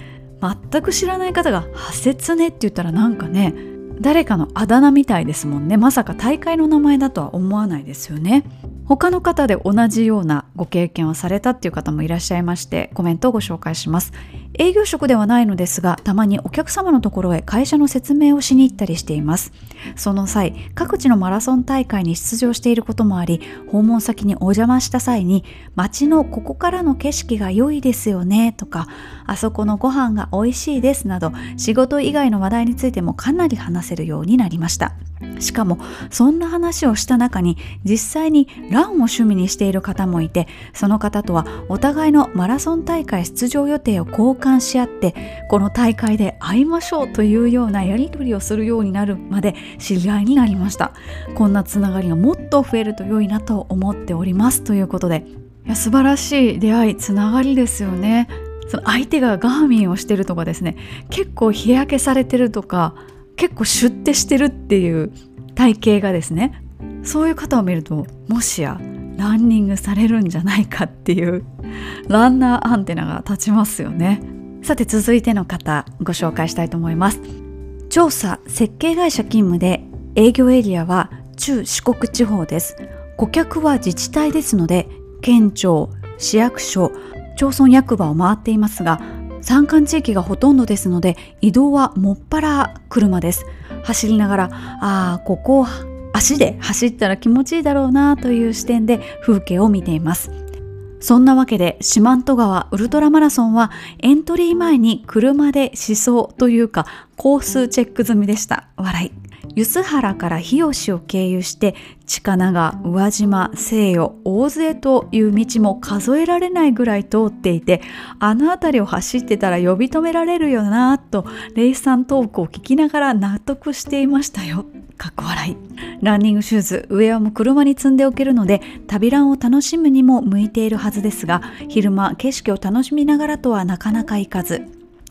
全く知らない方が「破切ね」って言ったらなんかね誰かのあだ名みたいですもんね。まさか大会の名前だとは思わないですよね。他の方で同じようなご経験をされたっていう方もいらっしゃいましてコメントをご紹介します。営業職ではないのですがたまにお客様のところへ会社の説明をしに行ったりしています。その際各地のマラソン大会に出場していることもあり訪問先にお邪魔した際に街のここからの景色が良いですよねとかあそこのご飯が美味しいですなど仕事以外の話題についてもかなり話せるようになりました。しかもそんな話をした中に実際にランを趣味にしている方もいてその方とはお互いのマラソン大会出場予定を交換し合ってこの大会で会いましょうというようなやり取りをするようになるまで知り合いになりました。こんなつながりがもっと増えると良いなと思っております。ということでいや素晴らしい出会いつながりですよね。その相手がガーミンをしてるとかですね。結構日焼けされてるとか結構シュッてしてるっていう体型がですね。そういう方を見るともしやランニングされるんじゃないかっていうランナーアンテナが立ちますよね。さて続いての方ご紹介したいと思います。調査設計会社勤務で営業エリアは中四国地方です。顧客は自治体ですので県庁市役所町村役場を回っていますが山間地域がほとんどですので移動はもっぱら車です。走りながらああここ足で走ったら気持ちいいだろうなという視点で風景を見ています。そんなわけで四万十川ウルトラマラソンはエントリー前に車で思想というかコースチェック済みでした。笑い。梼原から日吉を経由して近長宇和島西予大津へという道も数えられないぐらい通っていてあの辺りを走ってたら呼び止められるよなとレイさんトークを聞きながら納得していましたよ。かっこ笑い。ランニングシューズウェアも車に積んでおけるので旅ランを楽しむにも向いているはずですが昼間景色を楽しみながらとはなかなかいかず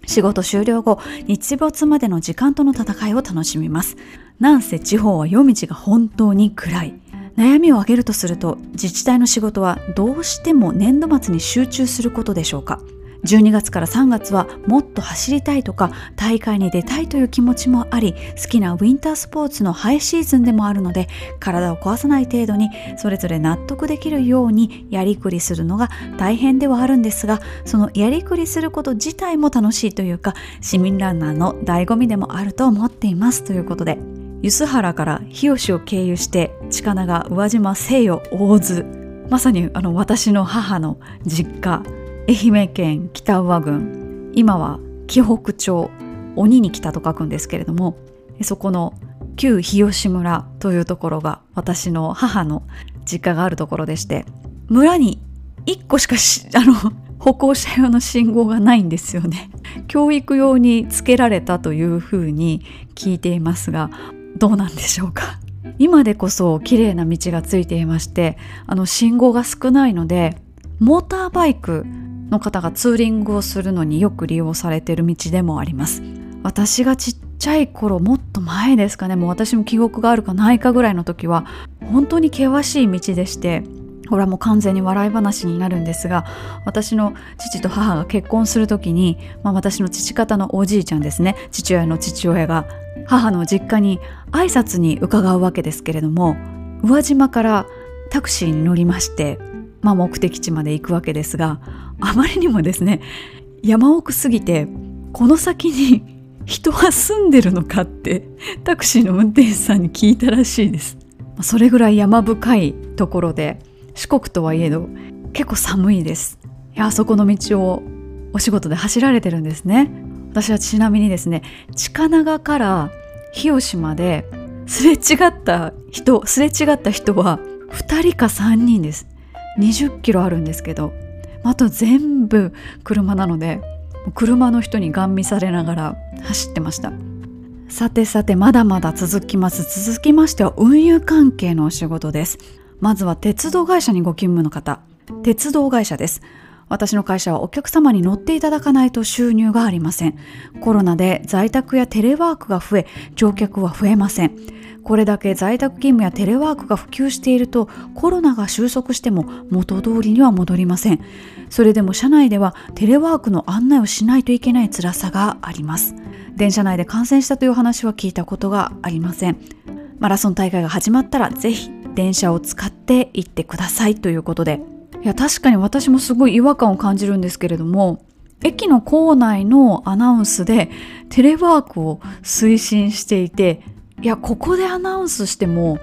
仕事終了後日没までの時間との戦いを楽しみます。なんせ地方は夜道が本当に暗い。悩みを挙げるとすると自治体の仕事はどうしても年度末に集中することでしょうか。12月から3月はもっと走りたいとか大会に出たいという気持ちもあり好きなウィンタースポーツのハイシーズンでもあるので体を壊さない程度にそれぞれ納得できるようにやりくりするのが大変ではあるんですがそのやりくりすること自体も楽しいというか市民ランナーの醍醐味でもあると思っています。ということで梼原から日吉を経由して近長宇和島西予大津まさにあの私の母の実家愛媛県北宇和郡。今は紀北町鬼に来たと書くんですけれどもそこの旧日吉村というところが私の母の実家があるところでして村に1個しかあの歩行者用の信号がないんですよね。教育用につけられたというふうに聞いていますがどうなんでしょうか？今でこそ綺麗な道がついていましてあの信号が少ないのでモーターバイクの方がツーリングをするのによく利用されている道でもあります。私がちっちゃい頃もっと前ですかね。もう私も記憶があるかないかぐらいの時は本当に険しい道でしてこれはもう完全に笑い話になるんですが私の父と母が結婚する時に、まあ、私の父方のおじいちゃんですね。父親の父親が母の実家に挨拶に伺うわけですけれども宇和島からタクシーに乗りまして、まあ、目的地まで行くわけですがあまりにもですね山奥すぎてこの先に 人は住んでるのかってタクシーの運転手さんに聞いたらしいです。それぐらい山深いところで四国とはいえど結構寒いです。いやあそこの道をお仕事で走られてるんですね。私はちなみにですね近長から日吉まですれ違った人すれ違った人は2人か3人です。20キロあるんですけどあと全部車なので車の人にガン見されながら走ってました。さてさてまだまだ続きます。続きましては運輸関係のお仕事です。まずは鉄道会社にご勤務の方。鉄道会社です。私の会社はお客様に乗っていただかないと収入がありません。コロナで在宅やテレワークが増え乗客は増えません。これだけ在宅勤務やテレワークが普及しているとコロナが収束しても元通りには戻りません。それでも社内ではテレワークの案内をしないといけない辛さがあります。電車内で感染したという話は聞いたことがありません。マラソン大会が始まったらぜひ電車を使って行ってくださいということで。いや確かに私もすごい違和感を感じるんですけれども駅の構内のアナウンスでテレワークを推進していていやここでアナウンスしても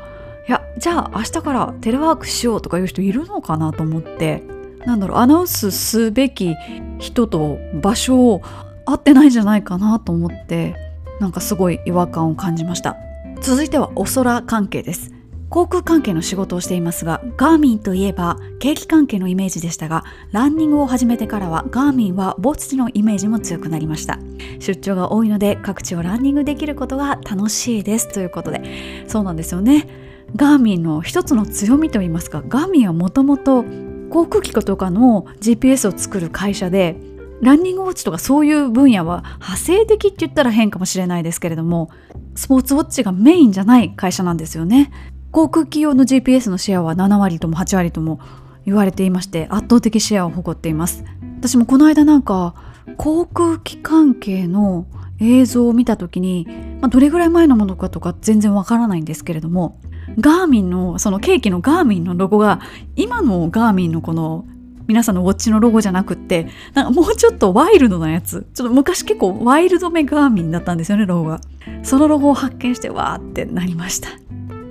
いやじゃあ明日からテレワークしようとかいう人いるのかなと思って。なんだろうアナウンスすべき人と場所を合ってないんじゃないかなと思ってなんかすごい違和感を感じました。続いてはお空関係です。航空関係の仕事をしていますがガーミンといえば景気関係のイメージでしたがランニングを始めてからはガーミンは墓地のイメージも強くなりました。出張が多いので各地をランニングできることが楽しいです。ということでそうなんですよね。ガーミンの一つの強みといいますかガーミンはもともと航空機とかの GPS を作る会社でランニングウォッチとかそういう分野は派生的って言ったら変かもしれないですけれどもスポーツウォッチがメインじゃない会社なんですよね。航空機用の GPS のシェアは7割とも8割とも言われていまして圧倒的シェアを誇っています。私もこの間なんか航空機関係の映像を見た時に、まあ、どれぐらい前のものかとか全然わからないんですけれどもガーミンのそのケーキのガーミンのロゴが今のガーミンのこの皆さんのウォッチのロゴじゃなくってなんかもうちょっとワイルドなやつ。ちょっと昔結構ワイルドめガーミンだったんですよねロゴが。そのロゴを発見してわーってなりました。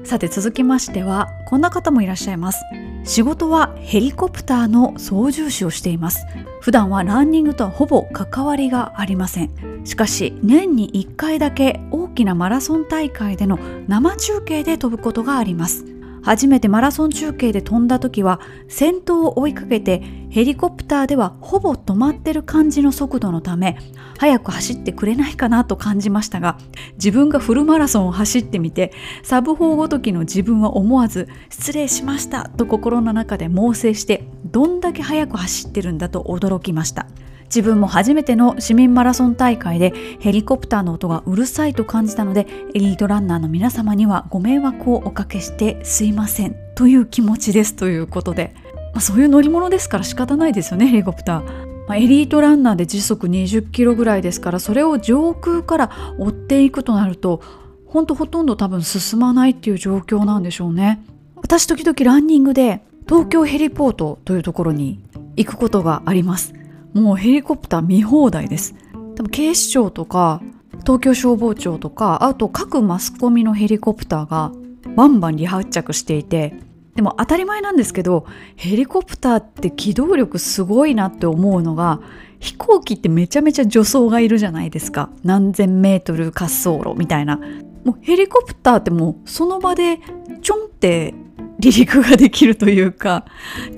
さて続きましてはこんな方もいらっしゃいます。仕事はヘリコプターの操縦士をしています。普段はランニングとはほぼ関わりがありません。しかし年に1回だけ大きなマラソン大会での生中継で飛ぶことがあります。初めてマラソン中継で飛んだ時は先頭を追いかけてヘリコプターではほぼ止まってる感じの速度のため早く走ってくれないかなと感じましたが自分がフルマラソンを走ってみてサブ4ごときの自分は思わず失礼しましたと心の中で猛省してどんだけ速く走ってるんだと驚きました。自分も初めての市民マラソン大会でヘリコプターの音がうるさいと感じたのでエリートランナーの皆様にはご迷惑をおかけしてすいませんという気持ちですということで、まあ、そういう乗り物ですから仕方ないですよねヘリコプター。エリートランナーで時速20キロぐらいですからそれを上空から追っていくとなると本当ほとんど多分進まないっていう状況なんでしょうね私時々ランニングで東京ヘリポートというところに行くことがありますもうヘリコプター見放題です。多分警視庁とか東京消防庁とかあと各マスコミのヘリコプターがバンバン離発着していてでも当たり前なんですけどヘリコプターって機動力すごいなって思うのが飛行機ってめちゃめちゃ助走がいるじゃないですか。何千メートル滑走路みたいな。もうヘリコプターってもうその場でちょんって離陸ができるというか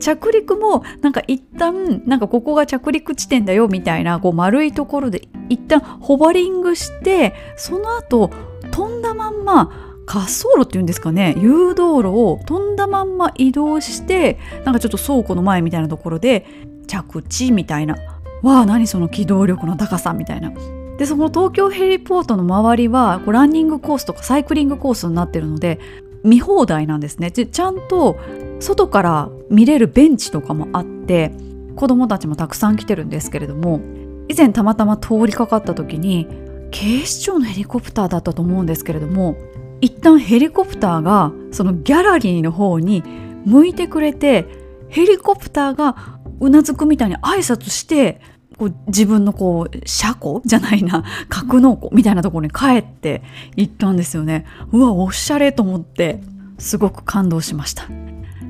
着陸もなんか一旦なんかここが着陸地点だよみたいなこう丸いところで一旦ホバリングしてその後飛んだまんま滑走路っていうんですかね誘導路を飛んだまんま移動してなんかちょっと倉庫の前みたいなところで着地みたいな。わあ何その機動力の高さみたいな。でその東京ヘリポートの周りはこうランニングコースとかサイクリングコースになってるので見放題なんですね。でちゃんと外から見れるベンチとかもあって子供たちもたくさん来てるんですけれども以前たまたま通りかかった時に警視庁のヘリコプターだったと思うんですけれども一旦ヘリコプターがそのギャラリーの方に向いてくれてヘリコプターがうなずくみたいに挨拶してこう自分のこう車庫じゃないな格納庫みたいなところに帰って行ったんですよね。うわおしゃれと思ってすごく感動しました。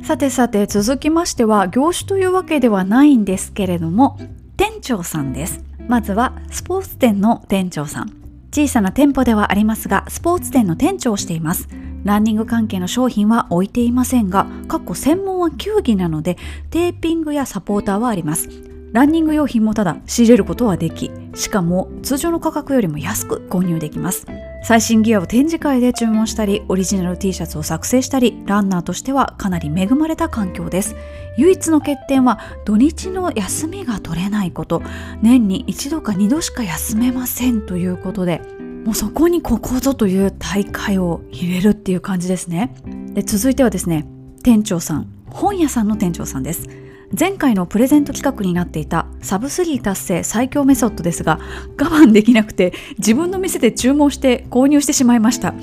さてさて続きましては業種というわけではないんですけれども店長さんです。まずはスポーツ店の店長さん。小さな店舗ではありますがスポーツ店の店長をしています。ランニング関係の商品は置いていませんが、過去専門は球技なので、テーピングやサポーターはあります。ランニング用品もただ仕入れることはでき、しかも通常の価格よりも安く購入できます。最新ギアを展示会で注文したり、オリジナル T シャツを作成したり、ランナーとしてはかなり恵まれた環境です。唯一の欠点は土日の休みが取れないこと、年に一度か二度しか休めませんということで、もうそこにここぞという大会を入れるっていう感じですね。で続いてはですね、店長さん、本屋さんの店長さんです。前回のプレゼント企画になっていたサブ3達成最強メソッドですが我慢できなくて自分の店で注文して購入してしまいました。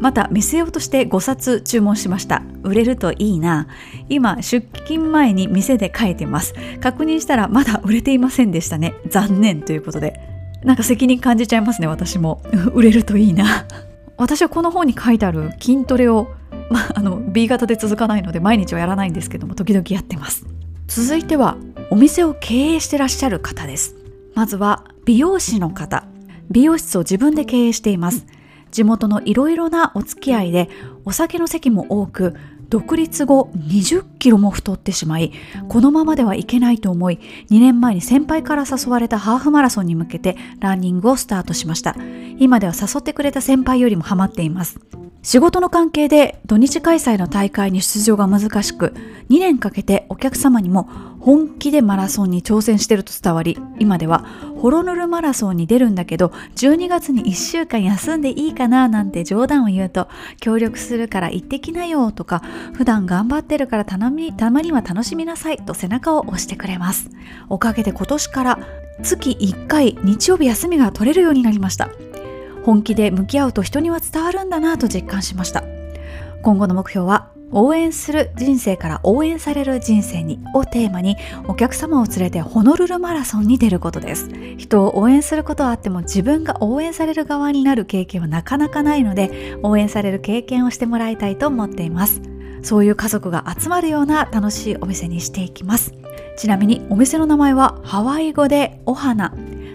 また見せようとして5冊注文しました。売れるといいな。今出勤前に店で書いてます。確認したらまだ売れていませんでしたね。残念ということで。なんか責任感じちゃいますね私も。売れるといいな。私はこの本に書いてある筋トレをまあ、あの B 型で続かないので毎日はやらないんですけども時々やってます。続いてはお店を経営してらっしゃる方です。まずは美容師の方。美容室を自分で経営しています。地元のいろいろなお付き合いでお酒の席も多く独立後20キロも太ってしまいこのままではいけないと思い2年前に先輩から誘われたハーフマラソンに向けてランニングをスタートしました。今では誘ってくれた先輩よりもハマっています。仕事の関係で土日開催の大会に出場が難しく2年かけてお客様にも本気でマラソンに挑戦してると伝わり今ではホロヌルマラソンに出るんだけど12月に1週間休んでいいかななんて冗談を言うと協力するから行ってきなよとか普段頑張ってるからたまにたまには楽しみなさいと背中を押してくれます。おかげで今年から月1回日曜日休みが取れるようになりました。本気で向き合うと人には伝わるんだなと実感しました。今後の目標は応援する人生から応援される人生にをテーマにお客様を連れてホノルルマラソンに出ることです。人を応援することはあっても自分が応援される側になる経験はなかなかないので応援される経験をしてもらいたいと思っています。そういう家族が集まるような楽しいお店にしていきます。ちなみにお店の名前はハワイ語でお花。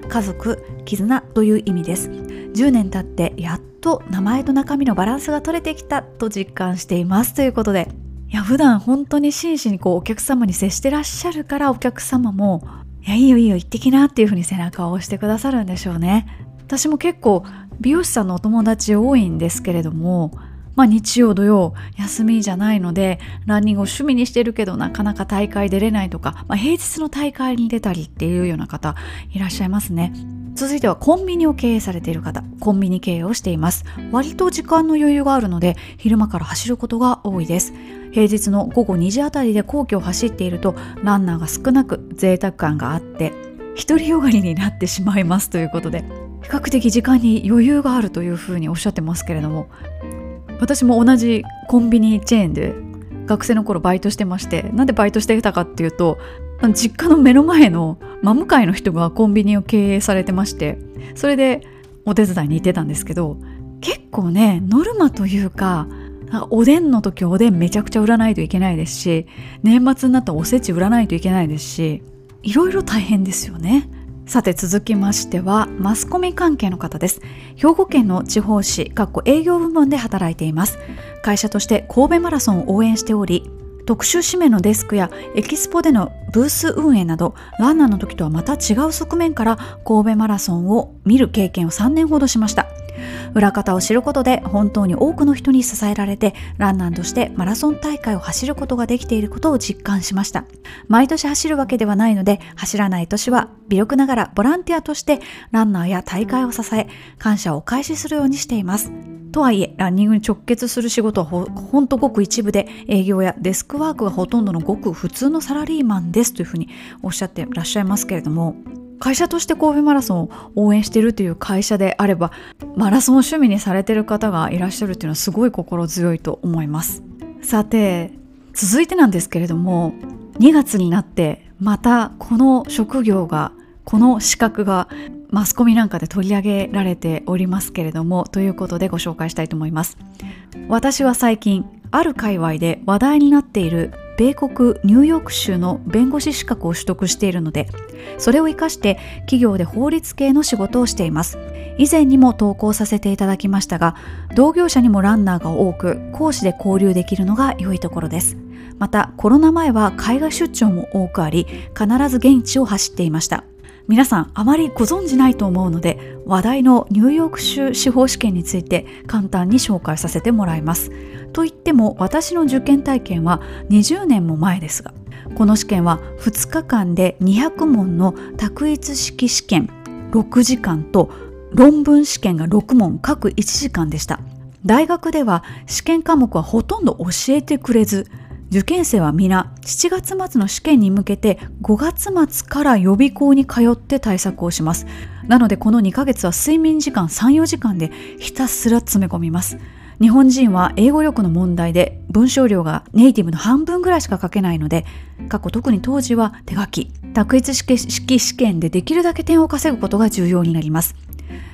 家族絆という意味です。10年経ってやっと名前と中身のバランスが取れてきたと実感しています。ということでいや普段本当に真摯にこうお客様に接してらっしゃるからお客様もいやいいよいいよ行ってきなっていう風に背中を押してくださるんでしょうね。私も結構美容師さんのお友達多いんですけれどもまあ日曜土曜休みじゃないのでランニングを趣味にしてるけどなかなか大会出れないとか、まあ、平日の大会に出たりっていうような方いらっしゃいますね。続いてはコンビニを経営されている方コンビニ経営をしています。割と時間の余裕があるので昼間から走ることが多いです。平日の午後2時あたりで皇居を走っているとランナーが少なく贅沢感があって独りよがりになってしまいますということで比較的時間に余裕があるというふうにおっしゃってますけれども私も同じコンビニチェーンで学生の頃バイトしてましてなんでバイトしてたかっていうと実家の目の前の真向かいの人がコンビニを経営されてましてそれでお手伝いに行ってたんですけど結構ねノルマというかおでんの時おでんめちゃくちゃ売らないといけないですし年末になったらおせち売らないといけないですしいろいろ大変ですよね。さて続きましてはマスコミ関係の方です。兵庫県の地方紙かっこ営業部門で働いています。会社として神戸マラソンを応援しており特集紙面のデスクやエキスポでのブース運営などランナーの時とはまた違う側面から神戸マラソンを見る経験を3年ほどしました。裏方を知ることで本当に多くの人に支えられてランナーとしてマラソン大会を走ることができていることを実感しました。毎年走るわけではないので走らない年は微力ながらボランティアとしてランナーや大会を支え感謝をお返しするようにしています。とはいえランニングに直結する仕事はほほんとごく一部で営業やデスクワークがほとんどのごく普通のサラリーマンですというふうにおっしゃってらっしゃいますけれども会社として神戸マラソンを応援しているという会社であればマラソンを趣味にされてる方がいらっしゃるっていうのはすごい心強いと思います。さて続いてなんですけれども2月になってまたこの職業がこの資格がマスコミなんかで取り上げられておりますけれどもということでご紹介したいと思います。私は最近ある界隈で話題になっている米国ニューヨーク州の弁護士資格を取得しているのでそれを活かして企業で法律系の仕事をしています。以前にも投稿させていただきましたが同業者にもランナーが多く講師で交流できるのが良いところです。またコロナ前は海外出張も多くあり必ず現地を走っていました。皆さんあまりご存じないと思うので話題のニューヨーク州司法試験について簡単に紹介させてもらいます。といっても私の受験体験は20年も前ですがこの試験は2日間で200問の択一式試験6時間と論文試験が6問各1時間でした。大学では試験科目はほとんど教えてくれず受験生は皆7月末の試験に向けて5月末から予備校に通って対策をします。なのでこの2ヶ月は睡眠時間34時間でひたすら詰め込みます。日本人は英語力の問題で文章量がネイティブの半分ぐらいしか書けないので過去特に当時は手書き卓越式試験でできるだけ点を稼ぐことが重要になります。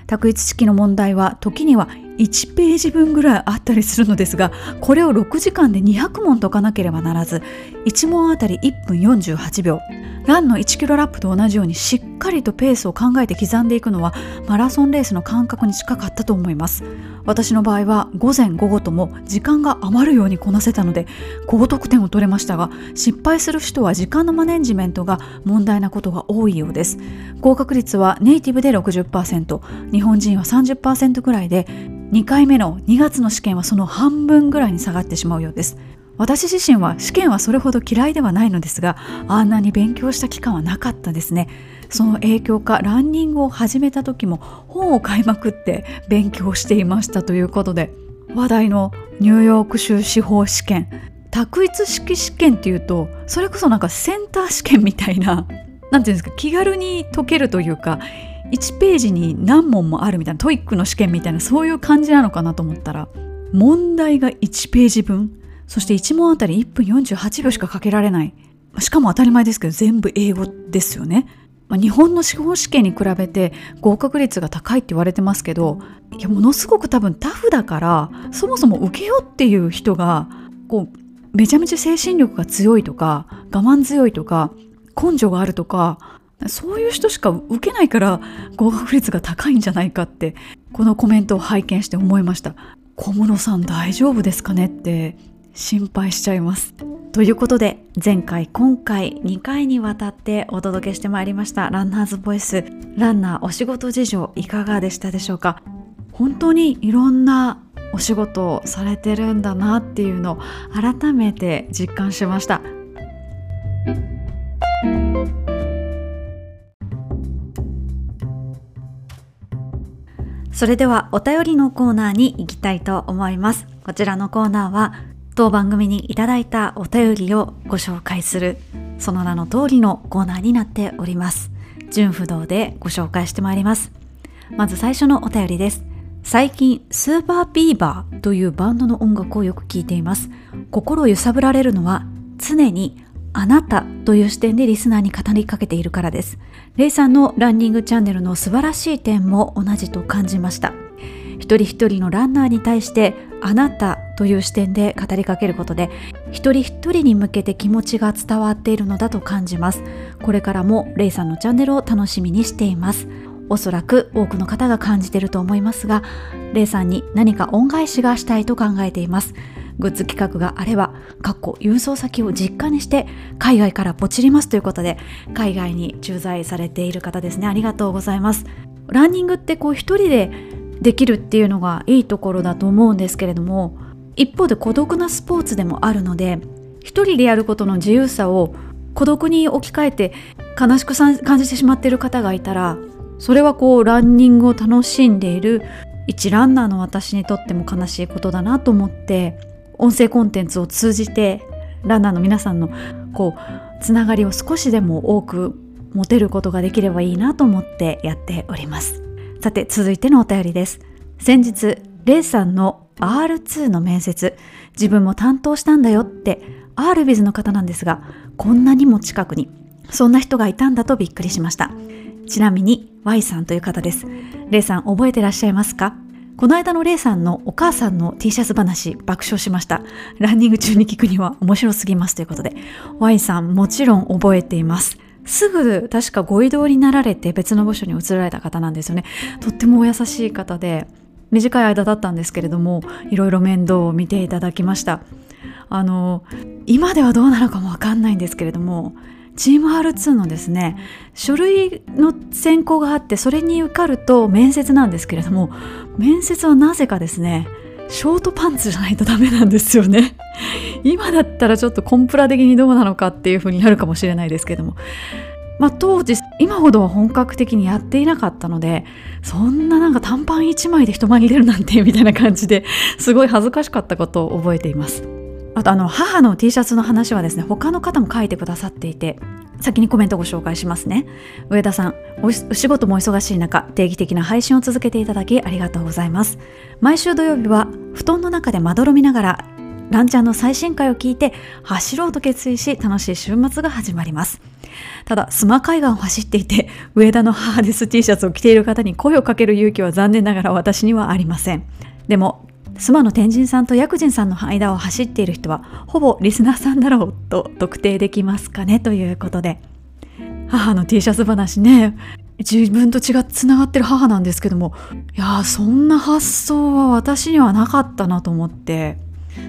択一式の問題は時には1ページ分ぐらいあったりするのですがこれを6時間で200問解かなければならず1問あたり1分48秒。ランの1キロラップと同じようにしっかりとペースを考えて刻んでいくのはマラソンレースの感覚に近かったと思います。私の場合は午前午後とも時間が余るようにこなせたので高得点を取れましたが失敗する人は時間のマネジメントが問題なことが多いようです。合格率はネイティブで60%日本人は30%ぐらいで2回目の2月の試験はその半分ぐらいに下がってしまうようです。私自身は試験はそれほど嫌いではないのですがあんなに勉強した期間はなかったですね。その影響かランニングを始めた時も本を買いまくって勉強していましたということで話題のニューヨーク州司法試験択一式試験っていうとそれこそなんかセンター試験みたいな何て言うんですか気軽に解けるというか1ページに何問もあるみたいな TOEIC の試験みたいなそういう感じなのかなと思ったら問題が1ページ分そして1問あたり1分48秒しかかけられない。しかも当たり前ですけど全部英語ですよね、まあ、日本の司法試験に比べて合格率が高いって言われてますけどいやものすごく多分タフだからそもそも受けようっていう人がこうめちゃめちゃ精神力が強いとか我慢強いとか根性があるとかそういう人しか受けないから合格率が高いんじゃないかってこのコメントを拝見して思いました。小室さん大丈夫ですかねって心配しちゃいます。ということで前回今回2回にわたってお届けしてまいりましたランナーズボイス。ランナーお仕事事情いかがでしたでしょうか？本当にいろんなお仕事をされてるんだなっていうのを改めて実感しました。それではお便りのコーナーに行きたいと思います。こちらのコーナーは当番組にいただいたお便りをご紹介するその名の通りのコーナーになっております。純不動でご紹介してまいります。まず最初のお便りです。最近スーパービーバーというバンドの音楽をよく聴いています。心揺さぶられるのは常にあなたという視点でリスナーに語りかけているからです。レイさんのランニングチャンネルの素晴らしい点も同じと感じました。一人一人のランナーに対してあなたという視点で語りかけることで一人一人に向けて気持ちが伝わっているのだと感じます。これからもレイさんのチャンネルを楽しみにしています。おそらく多くの方が感じていると思いますが、レイさんに何か恩返しがしたいと考えています。グッズ企画があれば、かっこ郵送先を実家にして海外からポチりますということで、海外に駐在されている方ですね。ありがとうございます。ランニングってこう一人でできるっていうのがいいところだと思うんですけれども、一方で孤独なスポーツでもあるので、一人でやることの自由さを孤独に置き換えて悲しく感じてしまっている方がいたら、それはこうランニングを楽しんでいる一ランナーの私にとっても悲しいことだなと思って音声コンテンツを通じてランナーの皆さんのこうつながりを少しでも多く持てることができればいいなと思ってやっております。さて続いてのお便りです。先日レイさんの R2 の面接自分も担当したんだよって R ビズの方なんですがこんなにも近くにそんな人がいたんだとびっくりしました。ちなみに Y さんという方です。レイさん覚えてらっしゃいますか？この間のレイさんのお母さんの T シャツ話爆笑しました。ランニング中に聞くには面白すぎますということで、Y さんもちろん覚えています。すぐ確かご移動になられて別の部署に移られた方なんですよね。とってもお優しい方で、短い間だったんですけれども、いろいろ面倒を見ていただきました。あの、今ではどうなのかもわかんないんですけれども、チーム R2 のですね書類の選考があってそれに受かると面接なんですけれども面接はなぜかですねショートパンツじゃないとダメなんですよね。今だったらちょっとコンプラ的にどうなのかっていう風になるかもしれないですけども。まあ、当時今ほどは本格的にやっていなかったのでそんななんか短パン1枚で人前に出るなんてみたいな感じですごい恥ずかしかったことを覚えています。あとあの母の T シャツの話はですね他の方も書いてくださっていて先にコメントご紹介しますね。上田さんお仕事も忙しい中定期的な配信を続けていただきありがとうございます。毎週土曜日は布団の中でまどろみながらランちゃんの最新回を聞いて走ろうと決意し楽しい週末が始まります。ただ須磨海岸を走っていて上田の母です T シャツを着ている方に声をかける勇気は残念ながら私にはありません。でも須磨の天神さんと薬人さんの間を走っている人はほぼリスナーさんだろうと特定できますかねということで。母の T シャツ話ね。自分と違ってつながってる母なんですけども。いやそんな発想は私にはなかったなと思って。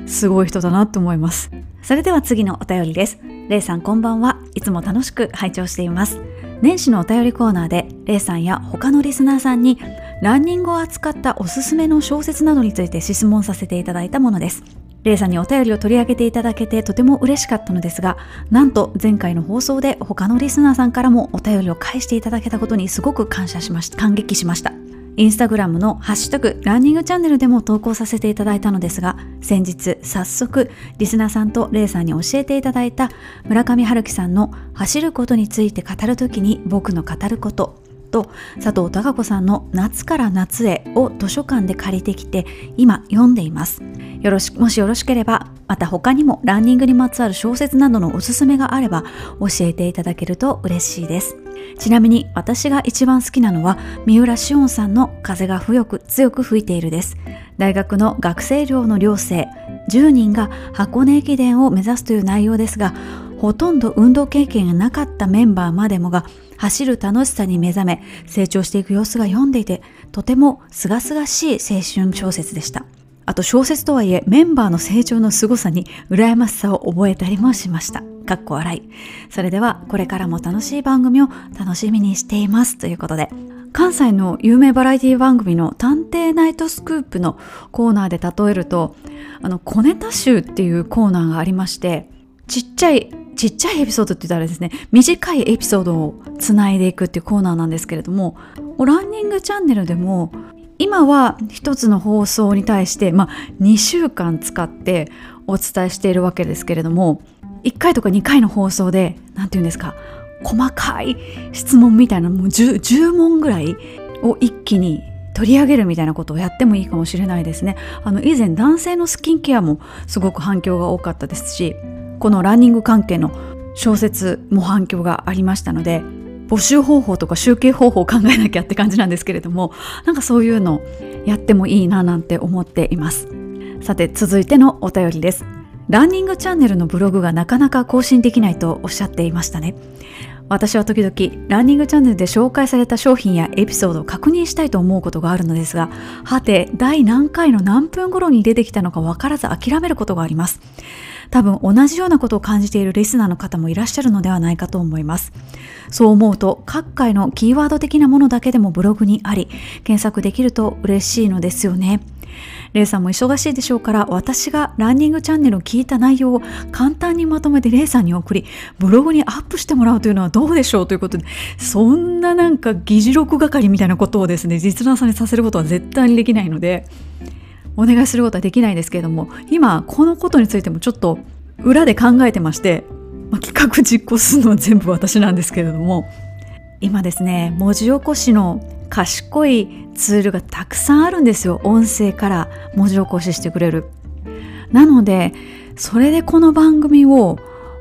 すごい人だなと思います。それでは次のお便りです。れいさんこんばんは。いつも楽しく拝聴しています。年始のお便りコーナーでレイさんや他のリスナーさんにランニングを扱ったおすすめの小説などについて質問させていただいたものです。レイさんにお便りを取り上げていただけてとても嬉しかったのですが、なんと前回の放送で他のリスナーさんからもお便りを返していただけたことにすごく感謝しました、感激しました。インスタグラムのハッシュタグランニングチャンネルでも投稿させていただいたのですが、先日早速リスナーさんとレイさんに教えていただいた村上春樹さんの走ることについて語るときに僕の語ることと佐藤孝子さんの夏から夏へを図書館で借りてきて今読んでいます。よろしもしよろしければまた他にもランニングにまつわる小説などのおすすめがあれば教えていただけると嬉しいです。ちなみに私が一番好きなのは三浦紫音さんの風が強く強く吹いているです。大学の学生寮の寮生10人が箱根駅伝を目指すという内容ですがほとんど運動経験がなかったメンバーまでもが走る楽しさに目覚め成長していく様子が読んでいてとても清々しい青春小説でした。あと小説とはいえメンバーの成長の凄さに羨ましさを覚えたりもしました。かっこ笑い。それではこれからも楽しい番組を楽しみにしています。ということで。関西の有名バラエティ番組の探偵ナイトスクープのコーナーで例えるとあの小ネタ集っていうコーナーがありましてちっちゃいちっちゃいエピソードって言ったらですね。短いエピソードをつないでいくっていうコーナーなんですけれどもランニングチャンネルでも今は一つの放送に対して、まあ、2週間使ってお伝えしているわけですけれども1回とか2回の放送で何て言うんですか細かい質問みたいなもう 10, 10問ぐらいを一気に取り上げるみたいなことをやってもいいかもしれないですね。あの以前男性のスキンケアもすごく反響が多かったですしこのランニング関係の小説も反響がありましたので募集方法とか集計方法を考えなきゃって感じなんですけれどもなんかそういうのやってもいいななんて思っています。さて続いてのお便りです。ランニングチャンネルのブログがなかなか更新できないとおっしゃっていましたね。私は時々ランニングチャンネルで紹介された商品やエピソードを確認したいと思うことがあるのですがはて第何回の何分頃に出てきたのか分からず諦めることがあります。多分同じようなことを感じているリスナーの方もいらっしゃるのではないかと思います。そう思うと各界のキーワード的なものだけでもブログにあり検索できると嬉しいのですよねレイさんも忙しいでしょうから私がランニングチャンネルを聞いた内容を簡単にまとめてレイさんに送りブログにアップしてもらうというのはどうでしょうということでそんななんか議事録係みたいなことをですね実談さんにさせることは絶対にできないのでお願いすることはできないんですけれども今このことについてもちょっと裏で考えてまして、まあ、企画実行するのは全部私なんですけれども今ですね文字起こしの賢いツールがたくさんあるんですよ。音声から文字起こししてくれる。なのでそれでこの番組を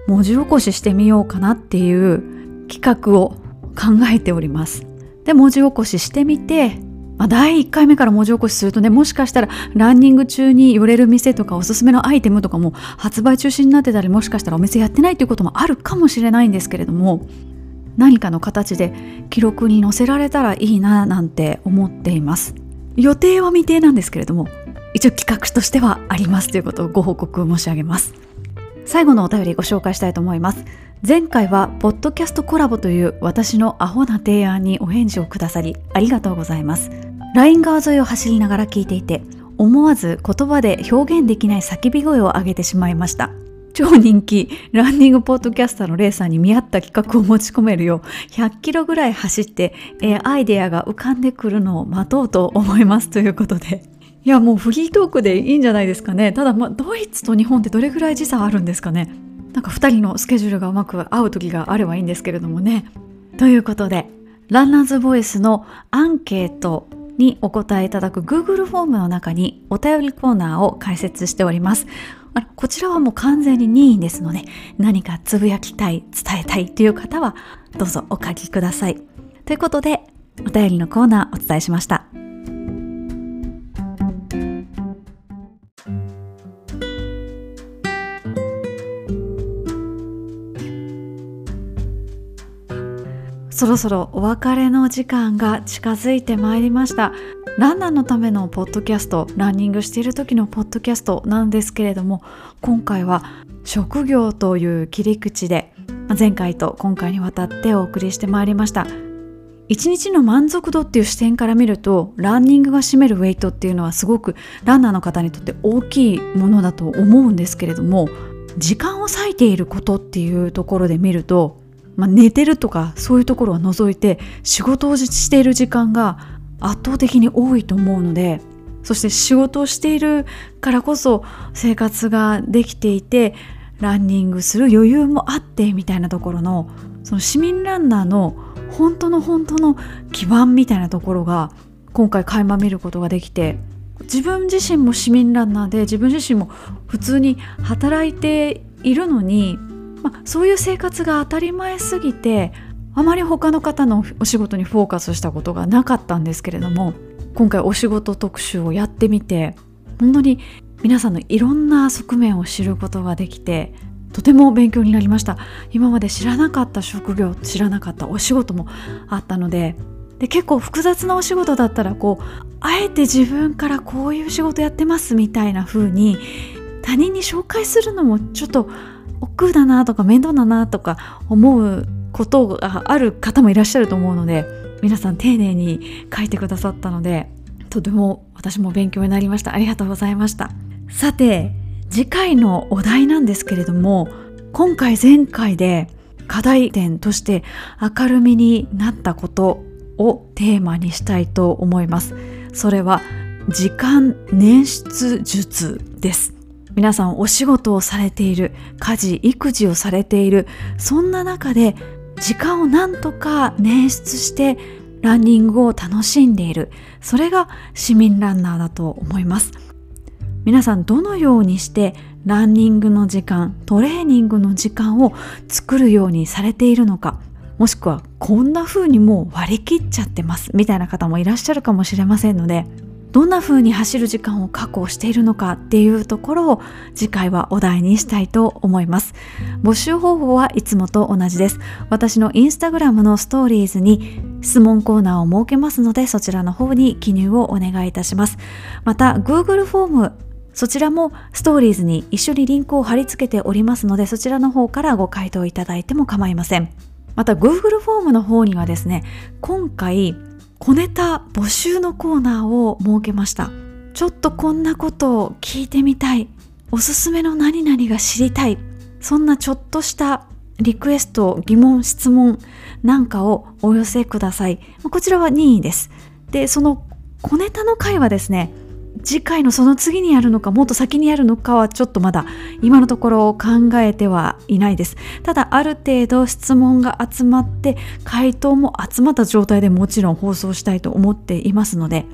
文字起こししてみようかなっていう企画を考えております。で文字起こししてみてまあ、第1回目から文字起こしするとねもしかしたらランニング中に寄れる店とかおすすめのアイテムとかも発売中止になってたりもしかしたらお店やってないということもあるかもしれないんですけれども何かの形で記録に載せられたらいいななんて思っています。予定は未定なんですけれども一応企画としてはありますということをご報告申し上げます。最後のお便りご紹介したいと思います。前回はポッドキャストコラボという私のアホな提案にお返事をくださりありがとうございます。ライン川沿いを走りながら聞いていて思わず言葉で表現できない叫び声を上げてしまいました超人気ランニングポッドキャスターのレーサーに見合った企画を持ち込めるよう100キロぐらい走って、えー、アイデアが浮かんでくるのを待とうと思いますということで。いやもうフリートークでいいんじゃないですかね。ただ、ま、ドイツと日本ってどれぐらい時差あるんですかね。なんか2人のスケジュールがうまく合う時があればいいんですけれどもね。ということで、ランナーズボイスのアンケートにお答えいただく Google フォームの中にお便りコーナーを開設しております。あこちらはもう完全に任意ですので何かつぶやきたい伝えたいという方はどうぞお書きくださいということでお便りのコーナーお伝えしましたそろそろお別れの時間が近づいてまいりました。ランナーのためのポッドキャストランニングしている時のポッドキャストなんですけれども今回は職業という切り口で前回と今回にわたってお送りしてまいりました。一日の満足度っていう視点から見るとランニングが占めるウェイトっていうのはすごくランナーの方にとって大きいものだと思うんですけれども時間を割いていることっていうところで見ると、まあ、寝てるとかそういうところは除いて仕事をしている時間が圧倒的に多いと思うのでそして仕事をしているからこそ生活ができていてランニングする余裕もあってみたいなところのその市民ランナーの本当の本当の基盤みたいなところが今回垣間見ることができて自分自身も市民ランナーで自分自身も普通に働いているのに、まあ、そういう生活が当たり前すぎてあまり他の方のお仕事にフォーカスしたことがなかったんですけれども今回お仕事特集をやってみて本当に皆さんのいろんな側面を知ることができてとても勉強になりました。今まで知らなかった職業知らなかったお仕事もあったのでで結構複雑なお仕事だったらこうあえて自分からこういう仕事やってますみたいな風に他人に紹介するのもちょっと億劫だなとか面倒だなとか思うことがある方もいらっしゃると思うので皆さん丁寧に書いてくださったのでとても私も勉強になりました。ありがとうございました。さて次回のお題なんですけれども今回前回で課題点として明るみになったことをテーマにしたいと思います。それは時間捻出術です。皆さんお仕事をされている家事育児をされているそんな中で時間をなんとか捻出してランニングを楽しんでいる。それが市民ランナーだと思います。皆さんどのようにしてランニングの時間トレーニングの時間を作るようにされているのかもしくはこんな風にもう割り切っちゃってますみたいな方もいらっしゃるかもしれませんのでどんな風に走る時間を確保しているのかっていうところを次回はお題にしたいと思います。募集方法はいつもと同じです。私のインスタグラムのストーリーズに質問コーナーを設けますのでそちらの方に記入をお願いいたします。また Google フォームそちらもストーリーズに一緒にリンクを貼り付けておりますのでそちらの方からご回答いただいても構いません。また Google フォームの方にはですね今回小ネタ募集のコーナーを設けました。ちょっとこんなことを聞いてみたい。おすすめの何々が知りたい。そんなちょっとしたリクエスト疑問質問なんかをお寄せください。こちらは任意です。でその小ネタの回はですね次回のその次にやるのかもっと先にやるのかはちょっとまだ今のところ考えてはいないです。ただある程度質問が集まって回答も集まった状態でもちろん放送したいと思っていますので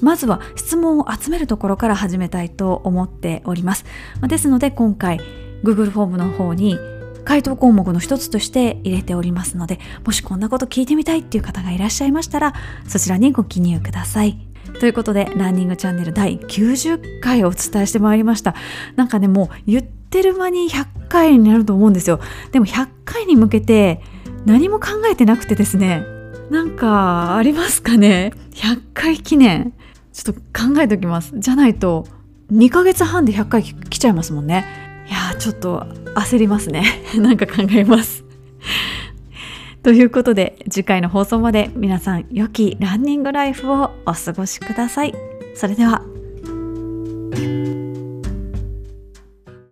まずは質問を集めるところから始めたいと思っております。ですので今回 Google フォームの方に回答項目の一つとして入れておりますのでもしこんなこと聞いてみたいっていう方がいらっしゃいましたらそちらにご記入ください。ということでランニングチャンネル第90回お伝えしてまいりました。なんかねもう言ってる間に100回になると思うんですよ。でも100回に向けて何も考えてなくてですね。なんかありますかね？100回記念。ちょっと考えておきます。じゃないと2ヶ月半で100回来ちゃいますもんね。いやちょっと焦りますね。なんか考えます。ということで次回の放送まで皆さん良きランニングライフをお過ごしください。それでは。